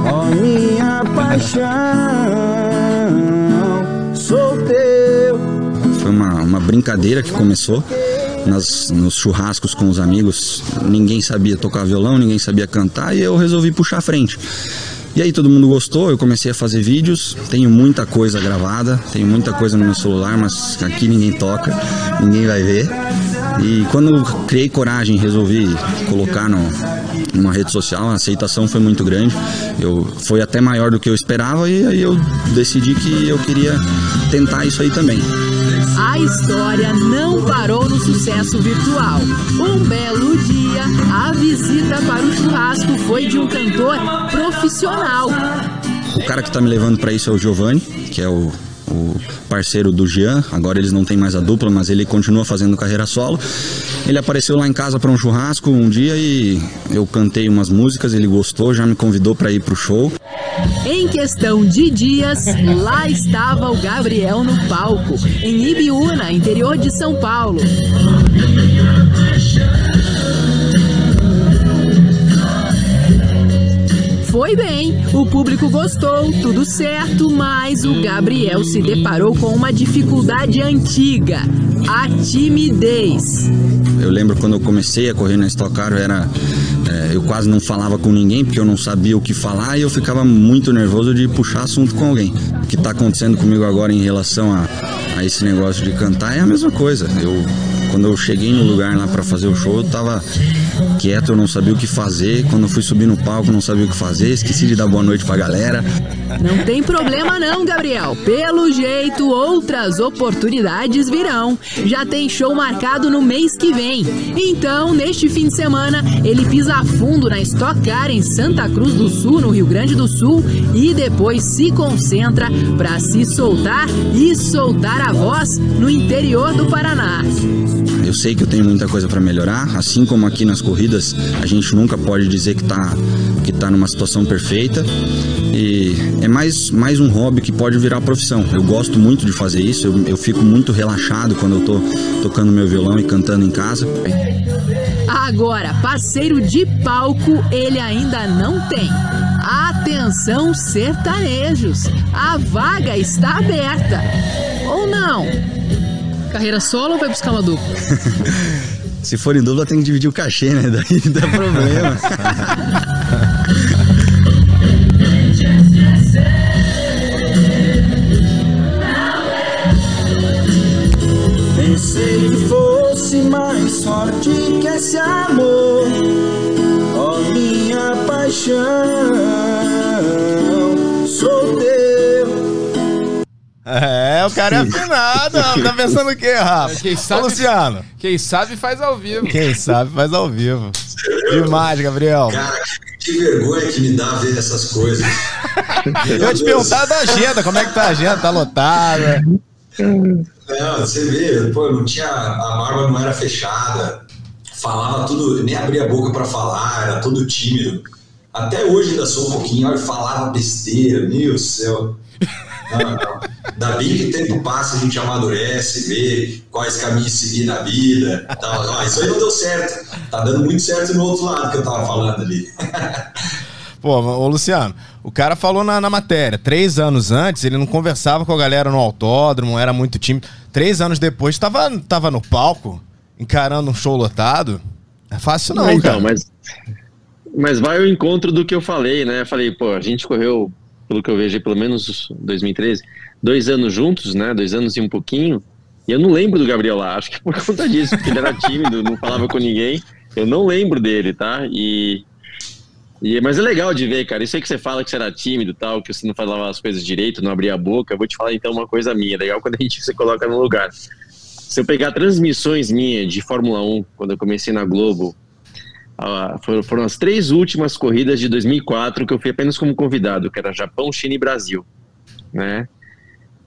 ó oh, minha paixão, uma, uma brincadeira que começou nas, nos churrascos com os amigos. Ninguém sabia tocar violão, ninguém sabia cantar e eu resolvi puxar a frente. E aí todo mundo gostou, eu comecei a fazer vídeos, tenho muita coisa gravada, tenho muita coisa no meu celular, mas aqui ninguém toca, ninguém vai ver. E quando criei coragem, resolvi colocar no, numa rede social, a aceitação foi muito grande. Eu, foi até maior do que eu esperava e aí eu decidi que eu queria tentar isso aí também. A história não parou no sucesso virtual. Um belo dia, a visita para o churrasco foi de um cantor profissional. O cara que tá me levando para isso é o Giovanni, que é o o parceiro do Jean. Agora eles não têm mais a dupla, mas ele continua fazendo carreira solo. Ele apareceu lá em casa para um churrasco um dia e eu cantei umas músicas, ele gostou, já me convidou para ir pro show. Em questão de dias, lá estava o Gabriel no palco, em Ibiúna, interior de São Paulo. Foi bem, o público gostou, tudo certo, mas o Gabriel se deparou com uma dificuldade antiga: a timidez. Eu lembro quando eu comecei a correr na Stock Car, era é, eu quase não falava com ninguém porque eu não sabia o que falar e eu ficava muito nervoso de puxar assunto com alguém. O que está acontecendo comigo agora em relação a, a esse negócio de cantar é a mesma coisa. Eu quando eu cheguei no lugar lá para fazer o show, eu tava quieto, eu não sabia o que fazer. Quando fui subir no palco, não sabia o que fazer, esqueci de dar boa noite pra galera. Não tem problema não, Gabriel. Pelo jeito, outras oportunidades virão. Já tem show marcado no mês que vem. Então, neste fim de semana, ele pisa fundo na Stock Car em Santa Cruz do Sul, no Rio Grande do Sul, e depois se concentra para se soltar e soltar a voz no interior do Paraná. Eu sei que eu tenho muita coisa para melhorar, assim como aqui nas corridas, a gente nunca pode dizer que está que tá numa situação perfeita. E é mais, mais um hobby que pode virar profissão. Eu gosto muito de fazer isso, eu, eu fico muito relaxado quando eu tô tocando meu violão e cantando em casa. Agora, parceiro de palco ele ainda não tem. Atenção, sertanejos! A vaga está aberta. Ou não? Carreira solo ou vai buscar uma dupla? Se for em dupla, tem que dividir o cachê, né? Daí dá problema. Pensei que fosse mais sorte que esse amor, ó oh, minha paixão, É, o cara é afinado. tá pensando o quê, Rafa? Quem sabe, Ô, Luciano. Quem sabe faz ao vivo. Quem sabe faz ao vivo. Demais, Gabriel. Cara, que vergonha que me dá ver essas coisas. Eu ia te perguntar da agenda, como é que tá a agenda? Tá lotada? Não, você vê, pô, não tinha, a barba não era fechada, falava tudo, nem abria a boca para falar, era todo tímido. Até hoje ainda sou um pouquinho, olha, falava besteira, meu céu. Não, não. Ainda bem que o tempo passa, a gente amadurece, vê quais caminhos seguir na vida. Tal. Ah, isso aí não deu certo. Tá dando muito certo no outro lado que eu tava falando ali. Pô, ô Luciano, o cara falou na, na, matéria, três anos antes ele não conversava com a galera no autódromo, era muito tímido. Três anos depois tava, tava no palco, encarando um show lotado. É fácil não, então, cara. Mas, mas vai ao encontro do que eu falei, né? Eu falei, pô, a gente correu, pelo que eu vejo, pelo menos 2013, dois anos juntos, né? Dois anos e um pouquinho. E eu não lembro do Gabriel lá, acho que por conta disso, porque ele era tímido, não falava com ninguém. Eu não lembro dele, tá? E e, mas é legal de ver, cara. Isso aí que você fala que você era tímido tal, que você não falava as coisas direito, não abria a boca. Eu vou te falar então uma coisa minha. É legal quando a gente se coloca no lugar. Se eu pegar transmissões minhas de Fórmula 1, quando eu comecei na Globo, foram, foram, as três últimas corridas de 2004 que eu fui apenas como convidado, que era Japão, China e Brasil, né?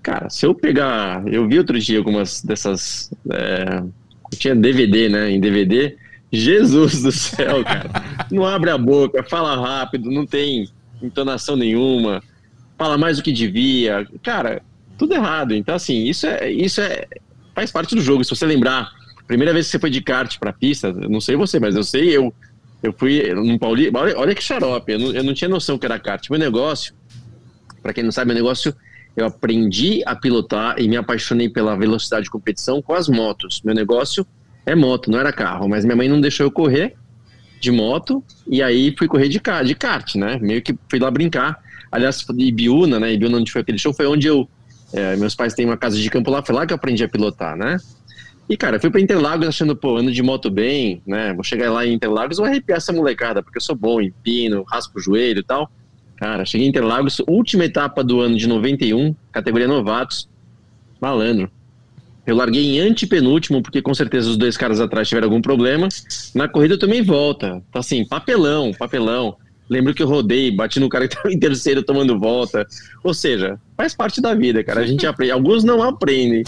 Cara, se eu pegar, eu vi outro dia algumas dessas, é, tinha DVD, né? Em DVD, Jesus do céu, cara. Não abre a boca, fala rápido, não tem entonação nenhuma, fala mais do que devia. Cara, tudo errado. Então, assim, isso é, isso é faz parte do jogo. Se você lembrar, primeira vez que você foi de kart pra pista, não sei você, mas eu sei eu. Eu fui num Paulista. Olha, olha que xarope, eu não, eu não tinha noção que era kart. Meu negócio, para quem não sabe, meu negócio, eu aprendi a pilotar e me apaixonei pela velocidade de competição com as motos. Meu negócio é moto, não era carro, mas minha mãe não deixou eu correr de moto e aí fui correr de, de kart, né? Meio que fui lá brincar. Aliás, Ibiúna, né? Ibiúna, onde foi aquele show, foi onde eu. É, meus pais têm uma casa de campo lá, foi lá que eu aprendi a pilotar, né? E, cara, fui pra Interlagos achando, pô, ando de moto bem, né? Vou chegar lá em Interlagos vou arrepiar essa molecada, porque eu sou bom em pino, raspo o joelho e tal. Cara, cheguei em Interlagos, última etapa do ano de 91, categoria novatos, malandro. Eu larguei em antepenúltimo, porque com certeza os dois caras atrás tiveram algum problema. Na corrida eu também volta. Então, assim, papelão, papelão. Lembro que eu rodei, bati no cara que estava em terceiro tomando volta. Ou seja, faz parte da vida, cara. A gente aprende. Alguns não aprendem,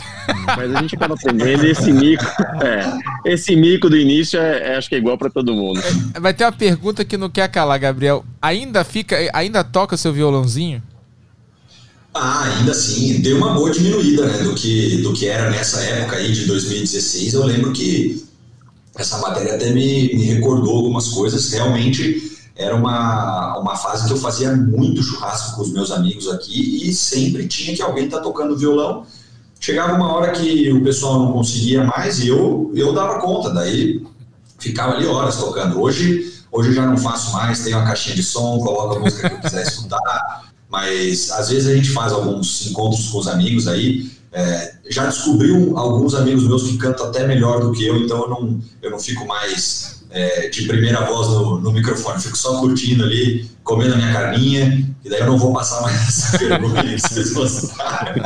mas a gente acaba aprendendo. esse mico, é, esse mico do início, é, é acho que é igual para todo mundo. É, vai ter uma pergunta que não quer calar, Gabriel. Ainda fica, ainda toca seu violãozinho? Ah, ainda assim, deu uma boa diminuída né, do, que, do que era nessa época aí de 2016. Eu lembro que essa matéria até me, me recordou algumas coisas. Realmente era uma, uma fase que eu fazia muito churrasco com os meus amigos aqui e sempre tinha que alguém estar tá tocando violão. Chegava uma hora que o pessoal não conseguia mais e eu, eu dava conta, daí ficava ali horas tocando. Hoje, hoje eu já não faço mais, tenho a caixinha de som, coloco a música que eu quiser escutar mas às vezes a gente faz alguns encontros com os amigos aí. É, já descobriu alguns amigos meus que cantam até melhor do que eu, então eu não, eu não fico mais é, de primeira voz no, no microfone, fico só curtindo ali, comendo a minha carninha, e daí eu não vou passar mais essa pergunta se vocês gostarem.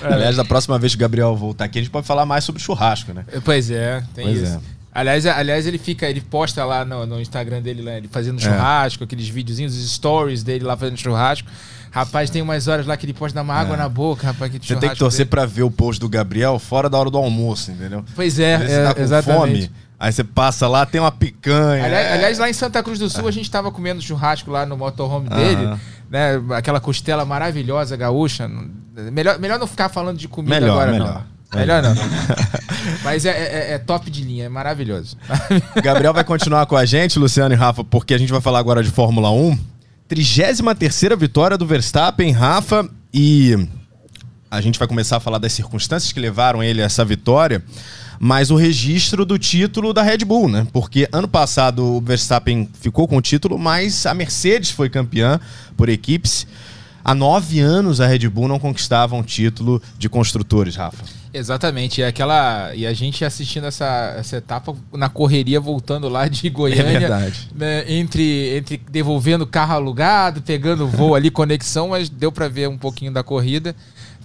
Aliás, da próxima vez que o Gabriel voltar aqui, a gente pode falar mais sobre churrasco, né? Pois é, tem pois isso. É. Aliás, aliás, ele fica, ele posta lá no, no Instagram dele, lá, ele fazendo é. churrasco, aqueles videozinhos, os stories dele lá fazendo churrasco. Rapaz, tem umas horas lá que ele pode dar uma água é. na boca, rapaz. Que Você tem que torcer dele. pra ver o post do Gabriel fora da hora do almoço, entendeu? Pois é, é tá com exatamente. fome. Aí você passa lá, tem uma picanha. Aliás, é. aliás lá em Santa Cruz do Sul, a gente tava comendo churrasco lá no motorhome dele, né? Aquela costela maravilhosa gaúcha. Melhor, melhor não ficar falando de comida melhor, agora, melhor. não. Melhor não. Mas é, é, é, top de linha, é maravilhoso. Gabriel vai continuar com a gente, Luciano e Rafa, porque a gente vai falar agora de Fórmula 1. 33 vitória do Verstappen, Rafa, e a gente vai começar a falar das circunstâncias que levaram ele a essa vitória, mas o registro do título da Red Bull, né? Porque ano passado o Verstappen ficou com o título, mas a Mercedes foi campeã por equipes. Há nove anos a Red Bull não conquistava um título de construtores, Rafa. Exatamente, e aquela e a gente assistindo essa, essa etapa na correria voltando lá de Goiânia, é né, entre entre devolvendo carro alugado, pegando voo ali conexão, mas deu para ver um pouquinho da corrida.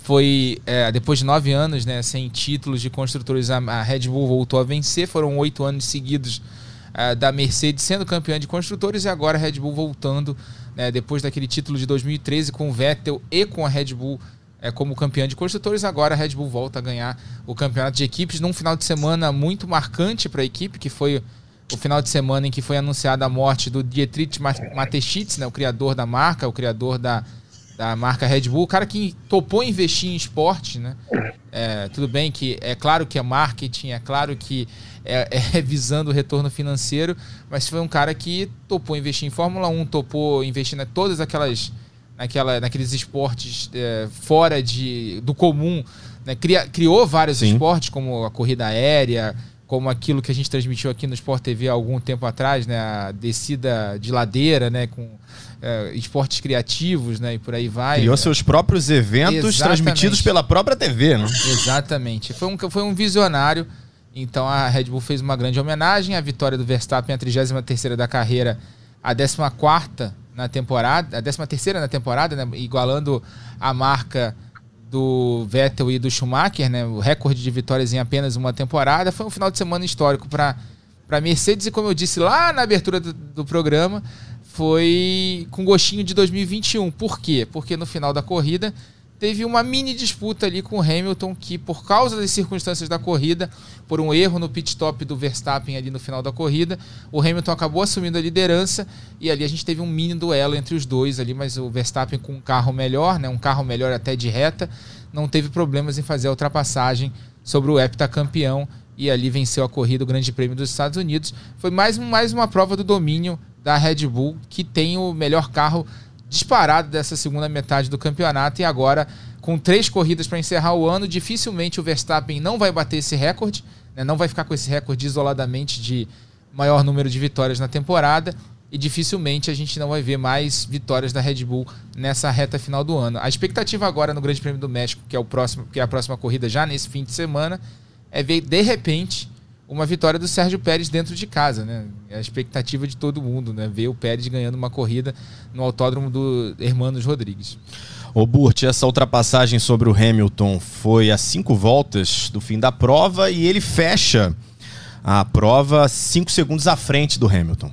Foi é, depois de nove anos, né, sem títulos de construtores, a, Red Bull voltou a vencer. Foram oito anos seguidos é, da Mercedes sendo campeã de construtores e agora a Red Bull voltando né, depois daquele título de 2013 com o Vettel e com a Red Bull é, como campeã de construtores. Agora a Red Bull volta a ganhar o campeonato de equipes num final de semana muito marcante para a equipe, que foi o final de semana em que foi anunciada a morte do Dietrich Mateschitz, né, o criador da marca, o criador da, da marca Red Bull, o cara que topou investir em esporte, né? É, tudo bem que é claro que é marketing, é claro que é, é, visando o retorno financeiro, mas foi um cara que topou investir em Fórmula 1, topou investir em todas aquelas naquela, naqueles esportes é, fora de, do comum. Né? Cria, criou vários Sim. esportes, como a corrida aérea, como aquilo que a gente transmitiu aqui no Sport TV há algum tempo atrás, né? a descida de ladeira, né? com é, esportes criativos né? e por aí vai. Criou seus próprios eventos Exatamente. transmitidos pela própria TV. Né? Exatamente. Foi um, foi um visionário. Então a Red Bull fez uma grande homenagem. A vitória do Verstappen, a 33 da carreira, a 14 na temporada, a 13 terceira na temporada, né, igualando a marca do Vettel e do Schumacher, né, o recorde de vitórias em apenas uma temporada. Foi um final de semana histórico para para Mercedes e como eu disse lá na abertura do, do programa, foi com gostinho de 2021. Por quê? Porque no final da corrida teve uma mini disputa ali com o Hamilton, que por causa das circunstâncias da corrida, por um erro no pit stop do Verstappen ali no final da corrida, o Hamilton acabou assumindo a liderança e ali a gente teve um mini duelo entre os dois ali, mas o Verstappen com um carro melhor, né, um carro melhor até de reta, não teve problemas em fazer a ultrapassagem sobre o heptacampeão e ali venceu a corrida o Grande Prêmio dos Estados Unidos. Foi mais, mais uma prova do domínio da Red Bull, que tem o melhor carro disparado dessa segunda metade do campeonato e agora com três corridas para encerrar o ano, dificilmente o Verstappen não vai bater esse recorde, né? não vai ficar com esse recorde isoladamente de maior número de vitórias na temporada e dificilmente a gente não vai ver mais vitórias da Red Bull nessa reta final do ano. A expectativa agora no Grande Prêmio do México, que é o próximo, que é a próxima corrida já nesse fim de semana, é ver de repente uma vitória do Sérgio Pérez dentro de casa, né? É a expectativa de todo mundo, né? Ver o Pérez ganhando uma corrida no autódromo do Hermanos Rodrigues. Ô Burt, essa ultrapassagem sobre o Hamilton foi a cinco voltas do fim da prova e ele fecha a prova cinco segundos à frente do Hamilton.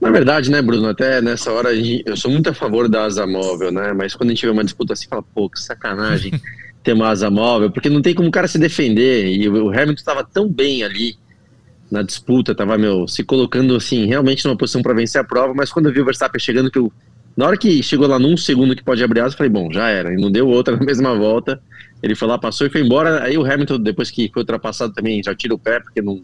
Na verdade, né, Bruno, até nessa hora eu sou muito a favor da asa móvel, né? Mas quando a gente vê uma disputa assim, fala, pô, que sacanagem ter uma asa móvel, porque não tem como o cara se defender. E o Hamilton estava tão bem ali na disputa, estava meu, se colocando assim, realmente numa posição para vencer a prova, mas quando eu vi o Verstappen chegando, que eu, na hora que chegou lá num segundo que pode abrir asa, eu falei, bom, já era. E não deu outra na mesma volta. Ele foi lá, passou e foi embora. Aí o Hamilton, depois que foi ultrapassado também, já tira o pé, porque não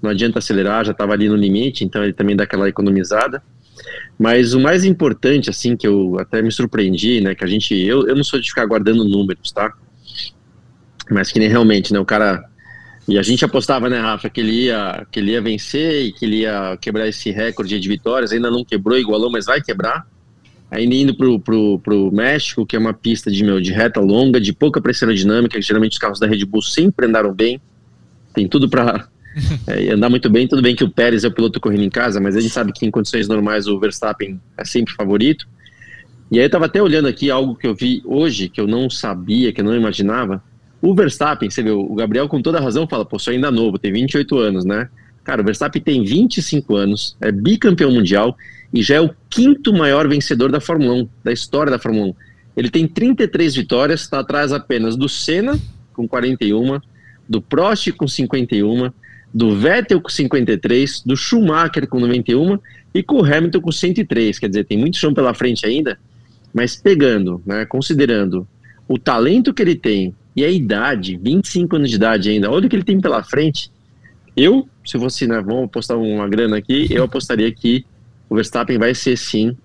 não adianta acelerar, já estava ali no limite, então ele também dá aquela economizada. Mas o mais importante, assim, que eu até me surpreendi, né, que a gente, eu, eu não sou de ficar guardando números, tá? Mas que nem realmente, né, o cara, e a gente apostava, né, Rafa, que ele ia, que ele ia vencer e que ele ia quebrar esse recorde de vitórias, ainda não quebrou, igualou, mas vai quebrar. Ainda indo pro, pro, pro México, que é uma pista de, meu, de reta longa, de pouca pressão aerodinâmica, que geralmente os carros da Red Bull sempre andaram bem, tem tudo para é, andar muito bem. Tudo bem que o Pérez é o piloto correndo em casa, mas a gente sabe que em condições normais o Verstappen é sempre favorito. E aí eu tava até olhando aqui algo que eu vi hoje, que eu não sabia, que eu não imaginava. O Verstappen, você vê, o Gabriel com toda razão fala, pô, sou ainda novo, tem 28 anos, né? Cara, o Verstappen tem 25 anos, é bicampeão mundial e já é o quinto maior vencedor da Fórmula 1, da história da Fórmula 1. Ele tem 33 vitórias, está atrás apenas do Senna, com 41, do Prost, com 51, do Vettel com 53, do Schumacher com 91 e com o Hamilton com 103. Quer dizer, tem muito chão pela frente ainda, mas pegando, né, considerando o talento que ele tem e a idade, 25 anos de idade ainda, olha o que ele tem pela frente. Eu, se fosse, né, vamos apostar uma grana aqui, eu apostaria que o Verstappen vai ser sim,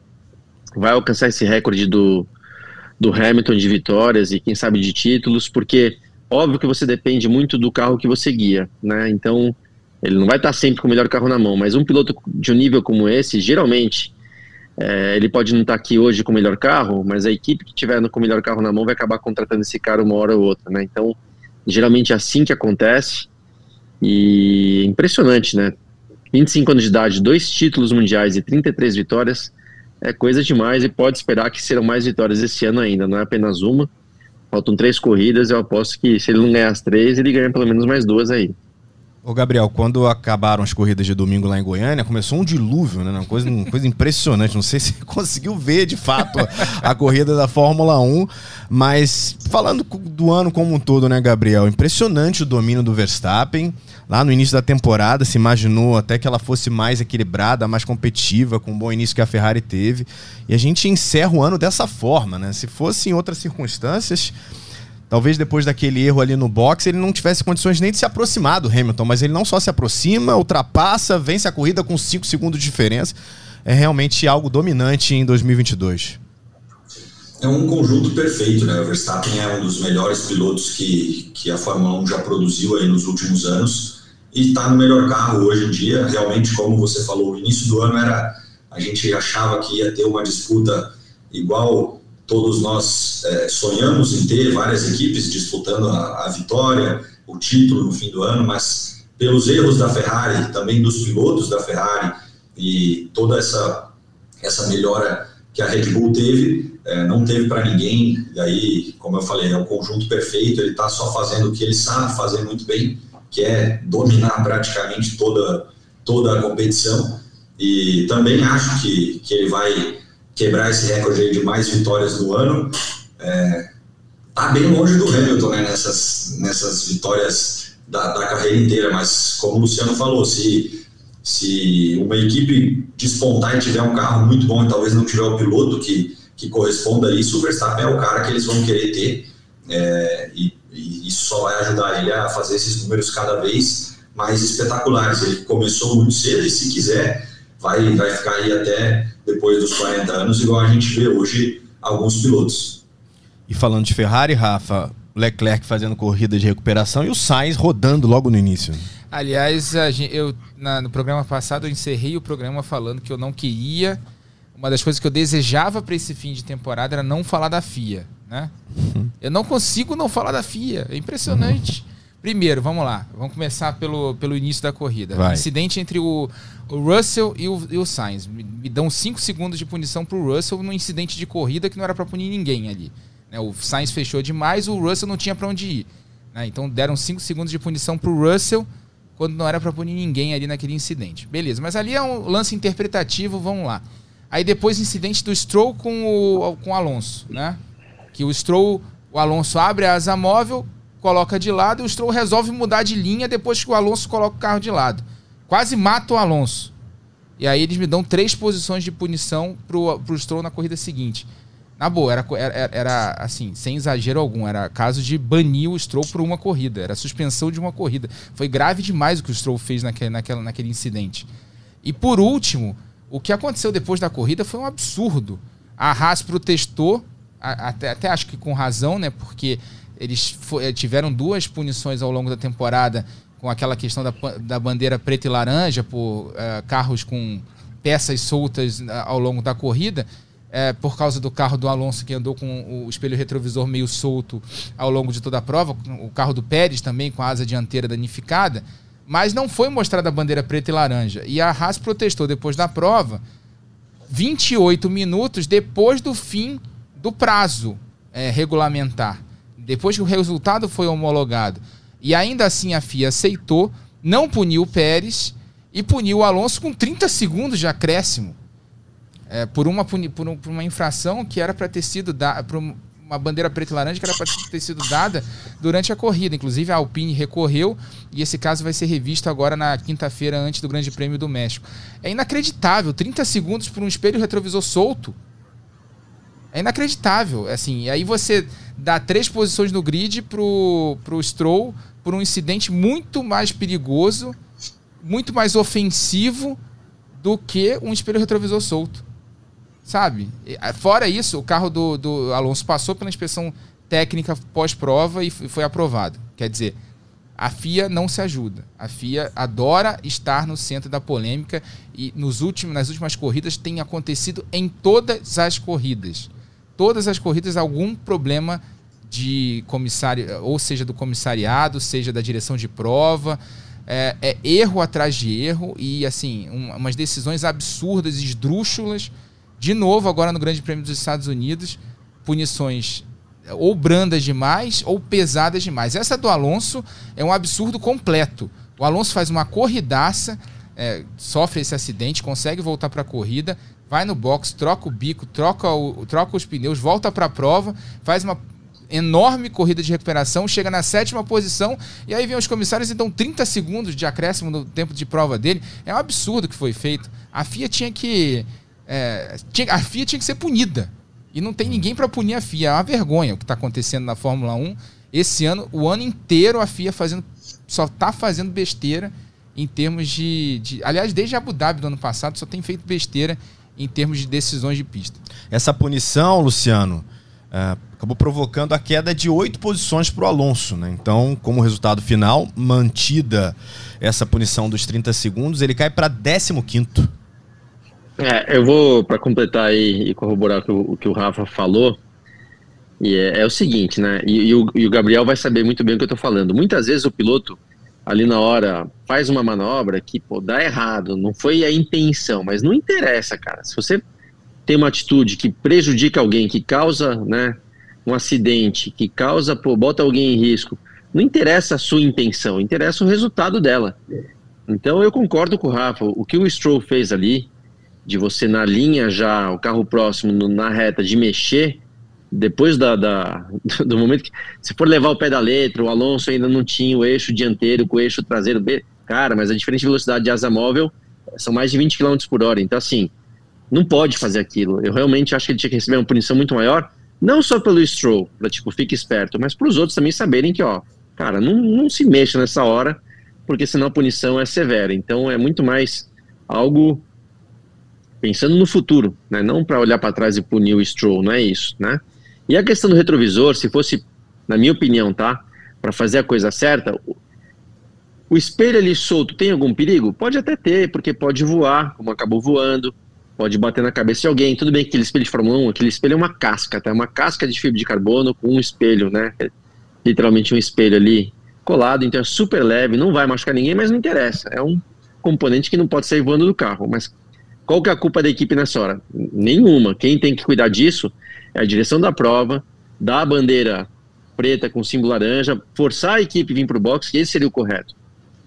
vai alcançar esse recorde do, do Hamilton de vitórias e quem sabe de títulos, porque Óbvio que você depende muito do carro que você guia, né? Então, ele não vai estar sempre com o melhor carro na mão, mas um piloto de um nível como esse, geralmente, é, ele pode não estar aqui hoje com o melhor carro, mas a equipe que tiver com o melhor carro na mão vai acabar contratando esse cara uma hora ou outra, né? Então, geralmente é assim que acontece. E impressionante, né? 25 anos de idade, dois títulos mundiais e 33 vitórias é coisa demais e pode esperar que serão mais vitórias esse ano ainda, não é apenas uma. Faltam três corridas, eu aposto que se ele não ganhar as três, ele ganha pelo menos mais duas aí. Ô Gabriel, quando acabaram as corridas de domingo lá em Goiânia, começou um dilúvio, né? Uma coisa, uma coisa impressionante. Não sei se conseguiu ver de fato a, corrida da Fórmula 1, mas falando do ano como um todo, né, Gabriel? Impressionante o domínio do Verstappen. Lá no início da temporada se imaginou até que ela fosse mais equilibrada, mais competitiva, com o bom início que a Ferrari teve. E a gente encerra o ano dessa forma, né? Se fosse em outras circunstâncias, talvez depois daquele erro ali no box, ele não tivesse condições nem de se aproximar do Hamilton, mas ele não só se aproxima, ultrapassa, vence a corrida com 5 segundos de diferença. É realmente algo dominante em 2022 é um conjunto perfeito, né? O Verstappen é um dos melhores pilotos que, que a Fórmula 1 já produziu aí nos últimos anos e está no melhor carro hoje em dia. Realmente, como você falou, o início do ano era a gente achava que ia ter uma disputa igual todos nós é, sonhamos em ter várias equipes disputando a, a vitória, o título no fim do ano, mas pelos erros da Ferrari, também dos pilotos da Ferrari e toda essa essa melhora que a Red Bull teve, é, não teve para ninguém. E aí, como eu falei, é o conjunto perfeito. Ele está só fazendo o que ele sabe fazer muito bem, que é dominar praticamente toda, toda a competição. E também acho que, que ele vai quebrar esse recorde de mais vitórias no ano. É, tá bem longe do Hamilton né, nessas, nessas vitórias da, da carreira inteira, mas como o Luciano falou, se se uma equipe despontar e tiver um carro muito bom e talvez não tiver o piloto que, que corresponda a isso, o Verstappen é o cara que eles vão querer ter é, e, e, isso só vai ajudar ele a fazer esses números cada vez mais espetaculares. Ele começou muito cedo e se quiser vai, vai ficar aí até depois dos 40 anos, igual a gente vê hoje alguns pilotos. E falando de Ferrari, Rafa, Leclerc fazendo corrida de recuperação e o Sainz rodando logo no início. Aliás, gente, eu na, no programa passado eu encerrei o programa falando que eu não queria. Uma das coisas que eu desejava para esse fim de temporada era não falar da FIA, né? Uhum. Eu não consigo não falar da FIA, é impressionante. Uhum. Primeiro, vamos lá, vamos começar pelo, pelo início da corrida. Vai. Incidente entre o, o Russell e o, e o Sainz. Me, me dão 5 segundos de punição pro Russell num incidente de corrida que não era para punir ninguém ali. Né? O Sainz fechou demais, o Russell não tinha para onde ir. Né? Então deram 5 segundos de punição pro Russell quando não era para punir ninguém ali naquele incidente. Beleza, mas ali é um lance interpretativo, vamos lá. Aí depois incidente do Stroll com o, com o Alonso, né? Que o Stroll, o Alonso abre a asa móvel, coloca de lado e o Stroll resolve mudar de linha depois que o Alonso coloca o carro de lado. Quase mata o Alonso. E aí eles me dão três posições de punição pro, pro Stroll na corrida seguinte. Na boa, era, era, era, assim, sem exagero algum, era caso de banir o Stroll por uma corrida, era suspensão de uma corrida. Foi grave demais o que o Stroll fez naquele, naquela, naquele incidente. E por último, o que aconteceu depois da corrida foi um absurdo. A Haas protestou, até, até acho que com razão, né? Porque eles eh, tiveram duas punições ao longo da temporada com aquela questão da, da bandeira preta e laranja por uh, carros com peças soltas uh, ao longo da corrida. Por causa do carro do Alonso que andou com o espelho retrovisor meio solto ao longo de toda a prova, o carro do Pérez também com a asa dianteira danificada mas não foi mostrada a bandeira preta e laranja. E a Haas protestou depois da prova, 28 minutos depois do fim do prazo regulamentar, depois que o resultado foi homologado. E ainda assim a FIA aceitou, não puniu o Pérez e puniu o Alonso com 30 segundos de acréscimo. É, por, uma, por, um, por, uma infração que era para ter sido dada uma bandeira preta e laranja que era para ter sido dada durante a corrida. Inclusive, a Alpine recorreu e esse caso vai ser revisto agora na quinta-feira, antes do Grande Prêmio do México. É inacreditável 30 segundos por um espelho retrovisor solto. É inacreditável. Assim, e aí você dá três posições no grid pro, pro Stroll por um incidente muito mais perigoso, muito mais ofensivo do que um espelho retrovisor solto. Sabe? Fora isso, o carro do, do Alonso passou pela inspeção técnica pós-prova e foi aprovado. Quer dizer, a FIA não se ajuda. A FIA adora estar no centro da polêmica e nos últimos, nas últimas corridas tem acontecido em todas as corridas. Todas as corridas algum problema de comissário, ou seja do comissariado, seja da direção de prova. É, é erro atrás de erro e assim, um, umas decisões absurdas, esdrúxulas de novo, agora no Grande Prêmio dos Estados Unidos, punições ou brandas demais ou pesadas demais. Essa do Alonso é um absurdo completo. O Alonso faz uma corridaça, é, sofre esse acidente, consegue voltar para a corrida, vai no box, troca o bico, troca, o, troca os pneus, volta para a prova, faz uma enorme corrida de recuperação, chega na sétima posição e aí vem os comissários e dão 30 segundos de acréscimo no tempo de prova dele. É um absurdo que foi feito. A FIA tinha que é, tinha, a FIA tinha que ser punida. E não tem ninguém para punir a FIA. É uma vergonha o que está acontecendo na Fórmula 1. Esse ano, o ano inteiro, a FIA fazendo, só está fazendo besteira em termos de, de. Aliás, desde Abu Dhabi do ano passado, só tem feito besteira em termos de decisões de pista. Essa punição, Luciano, é, acabou provocando a queda de oito posições para o Alonso. Né? Então, como resultado final, mantida essa punição dos 30 segundos, ele cai para 15 quinto. É, eu vou, para completar aí e corroborar o que o, o que o Rafa falou, e é, é, o seguinte, né? E, e, o, e, o, Gabriel vai saber muito bem o que eu tô falando. Muitas vezes o piloto, ali na hora, faz uma manobra que, pô, dá errado, não foi a intenção, mas não interessa, cara. Se você tem uma atitude que prejudica alguém, que causa, né, um acidente, que causa, pô, bota alguém em risco, não interessa a sua intenção, interessa o resultado dela. Então eu concordo com o Rafa, o que o Stroll fez ali, de você na linha já, o carro próximo na reta, de mexer, depois da, da, do momento que. Se for levar o pé da letra, o Alonso ainda não tinha o eixo dianteiro com o eixo traseiro. Cara, mas a diferente velocidade de asa móvel são mais de 20 km por hora. Então, assim, não pode fazer aquilo. Eu realmente acho que ele tinha que receber uma punição muito maior, não só pelo Stroll, para tipo, fique esperto, mas para os outros também saberem que, ó, cara, não, não se mexa nessa hora, porque senão a punição é severa. Então, é muito mais algo pensando no futuro, né? não para olhar para trás e punir o Stroll, não é isso, né? E a questão do retrovisor, se fosse, na minha opinião, tá, para fazer a coisa certa, o espelho ali solto tem algum perigo? Pode até ter, porque pode voar, como acabou voando, pode bater na cabeça de alguém. Tudo bem que aquele espelho de Fórmula 1, aquele espelho é uma casca, tá? É uma casca de fibra de carbono com um espelho, né? Literalmente um espelho ali colado, então é super leve, não vai machucar ninguém, mas não interessa. É um componente que não pode sair voando do carro, mas qual que é a culpa da equipe nessa hora? Nenhuma. Quem tem que cuidar disso é a direção da prova, dar a bandeira preta com símbolo laranja, forçar a equipe a vir para o box, que esse seria o correto.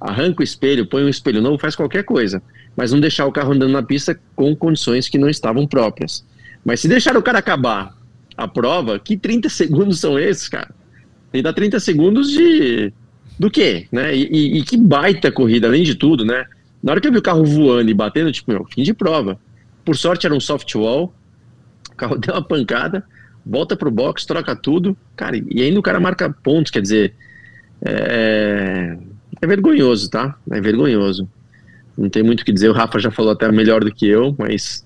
arranca o espelho, põe um espelho novo, faz qualquer coisa, mas não deixar o carro andando na pista com condições que não estavam próprias. Mas se deixar o cara acabar a prova, que 30 segundos são esses, cara? Tem dá 30 segundos de do quê, né? E, e, e, que baita corrida, além de tudo, né? Na hora que eu vi o carro voando e batendo, tipo, meu, fim de prova. Por sorte era um soft wall, o carro deu uma pancada, volta pro box, troca tudo, cara, e ainda o cara marca pontos, quer dizer, é, é vergonhoso, tá? É vergonhoso. Não tem muito o que dizer, o Rafa já falou até melhor do que eu, mas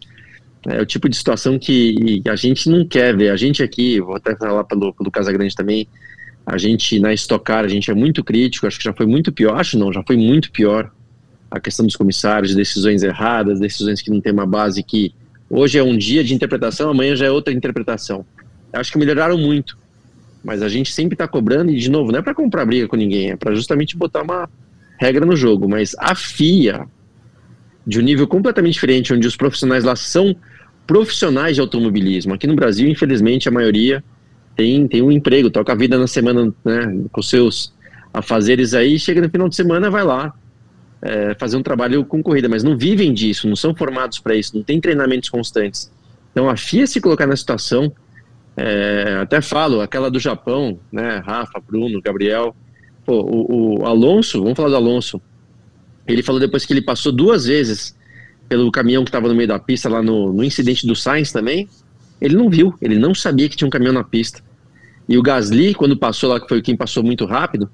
é o tipo de situação que a gente não quer ver. A gente aqui, vou até falar pelo, pelo Casagrande também, a gente na Stock Car, a gente é muito crítico, acho que já foi muito pior, acho não, já foi muito pior a questão dos comissários, decisões erradas, decisões que não tem uma base que hoje é um dia de interpretação, amanhã já é outra interpretação. Acho que melhoraram muito, mas a gente sempre está cobrando e de novo, não é para comprar briga com ninguém, é para justamente botar uma regra no jogo, mas a FIA de um nível completamente diferente, onde os profissionais lá são profissionais de automobilismo. Aqui no Brasil, infelizmente, a maioria tem, tem um emprego, toca a vida na semana né, com seus afazeres aí, chega no final de semana, vai lá é, fazer um trabalho com corrida, mas não vivem disso, não são formados para isso, não tem treinamentos constantes. Então a FIA se colocar na situação, é, até falo, aquela do Japão, né, Rafa, Bruno, Gabriel, pô, o, o Alonso, vamos falar do Alonso, ele falou depois que ele passou duas vezes pelo caminhão que estava no meio da pista, lá no, no incidente do Sainz também, ele não viu, ele não sabia que tinha um caminhão na pista. E o Gasly, quando passou lá, que foi quem passou muito rápido,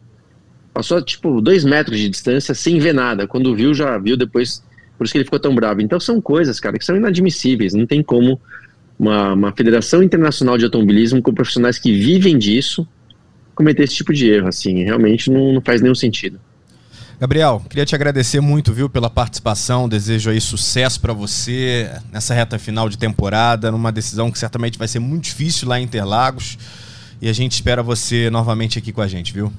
passou tipo dois metros de distância sem ver nada. Quando viu, já viu depois, por isso que ele ficou tão bravo. Então são coisas, cara, que são inadmissíveis. Não tem como uma, uma federação internacional de automobilismo com profissionais que vivem disso cometer esse tipo de erro, assim. Realmente não, não faz nenhum sentido. Gabriel, queria te agradecer muito, viu, pela participação. Desejo aí sucesso para você nessa reta final de temporada, numa decisão que certamente vai ser muito difícil lá em Interlagos. E a gente espera você novamente aqui com a gente, viu?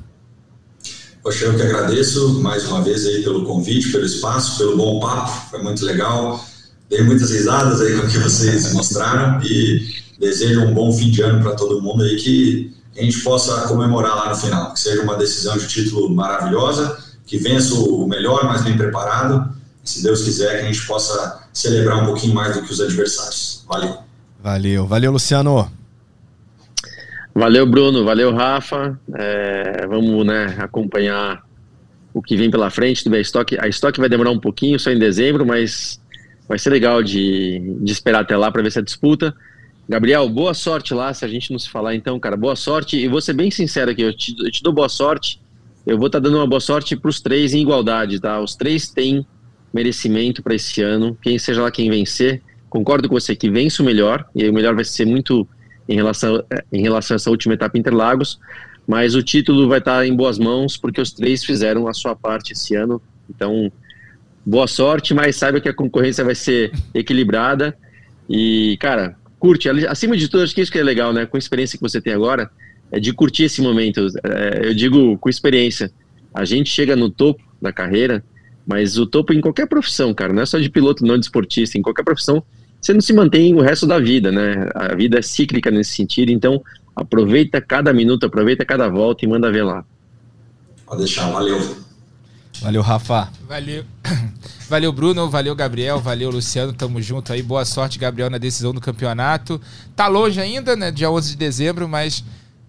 Poxa, eu que agradeço mais uma vez aí pelo convite, pelo espaço, pelo bom papo. Foi muito legal. Dei muitas risadas aí com o que vocês mostraram e desejo um bom fim de ano para todo mundo aí que a gente possa comemorar lá no final, que seja uma decisão de título maravilhosa que vença o melhor, mais bem preparado. E, se Deus quiser, que a gente possa celebrar um pouquinho mais do que os adversários. Valeu. Valeu, valeu, Luciano. Valeu, Bruno. Valeu, Rafa. É, vamos né, acompanhar o que vem pela frente do Stock. A Stock vai demorar um pouquinho, só em dezembro, mas vai ser legal de, de esperar até lá para ver se a disputa. Gabriel, boa sorte lá, se a gente não se falar então, cara, boa sorte. E vou ser bem sincero aqui, eu te, eu te dou boa sorte eu vou estar tá dando uma boa sorte para os três em igualdade, tá? Os três têm merecimento para esse ano. Quem seja lá quem vencer, concordo com você que vence o melhor, e aí o melhor vai ser muito em relação, em relação a essa última etapa Interlagos, mas o título vai estar em boas mãos porque os três fizeram a sua parte esse ano. Então, boa sorte, mas saiba que a concorrência vai ser equilibrada. E, cara, curte. Acima de tudo, acho que isso que é legal, né? Com a experiência que você tem agora, é de curtir esse momento. É, eu digo com experiência. A gente chega no topo da carreira, mas o topo em qualquer profissão, cara, não é só de piloto, não de esportista, em qualquer profissão, você não se mantém o resto da vida, né? A vida é cíclica nesse sentido, então aproveita cada minuto, aproveita cada volta e manda ver lá. Pode deixar, valeu. Valeu, Rafa. Valeu. Valeu, Bruno. Valeu, Gabriel. Valeu, Luciano. Tamo junto aí. Boa sorte, Gabriel, na decisão do campeonato. Tá longe ainda, né? Dia 11 de dezembro, mas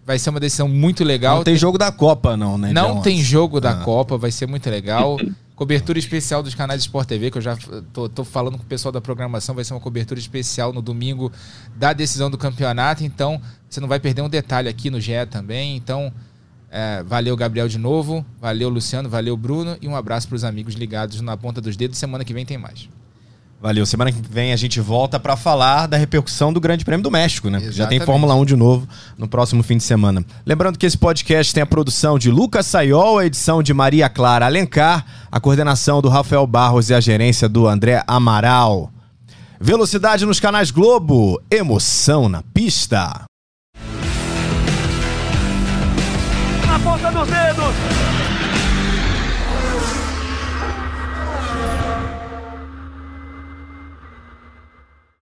Vai ser uma decisão muito legal. Não tem, jogo da Copa, não, né? Não tem jogo da ah. Copa, vai ser muito legal. cobertura especial dos canais Sport TV, que eu já tô, tô, falando com o pessoal da programação, vai ser uma cobertura especial no domingo da decisão do campeonato. Então, você não vai perder um detalhe aqui no GE também. Então, é, valeu, Gabriel, de novo. Valeu, Luciano. Valeu, Bruno. E um abraço para os amigos ligados na ponta dos dedos. Semana que vem tem mais. Valeu. Semana que vem a gente volta para falar da repercussão do Grande Prêmio do México, né? Exatamente. Já tem Fórmula 1 de novo no próximo fim de semana. Lembrando que esse podcast tem a produção de Lucas Sayol, a edição de Maria Clara Alencar, a coordenação do Rafael Barros e a gerência do André Amaral. Velocidade nos canais Globo, emoção na pista. Na ponta dos dedos.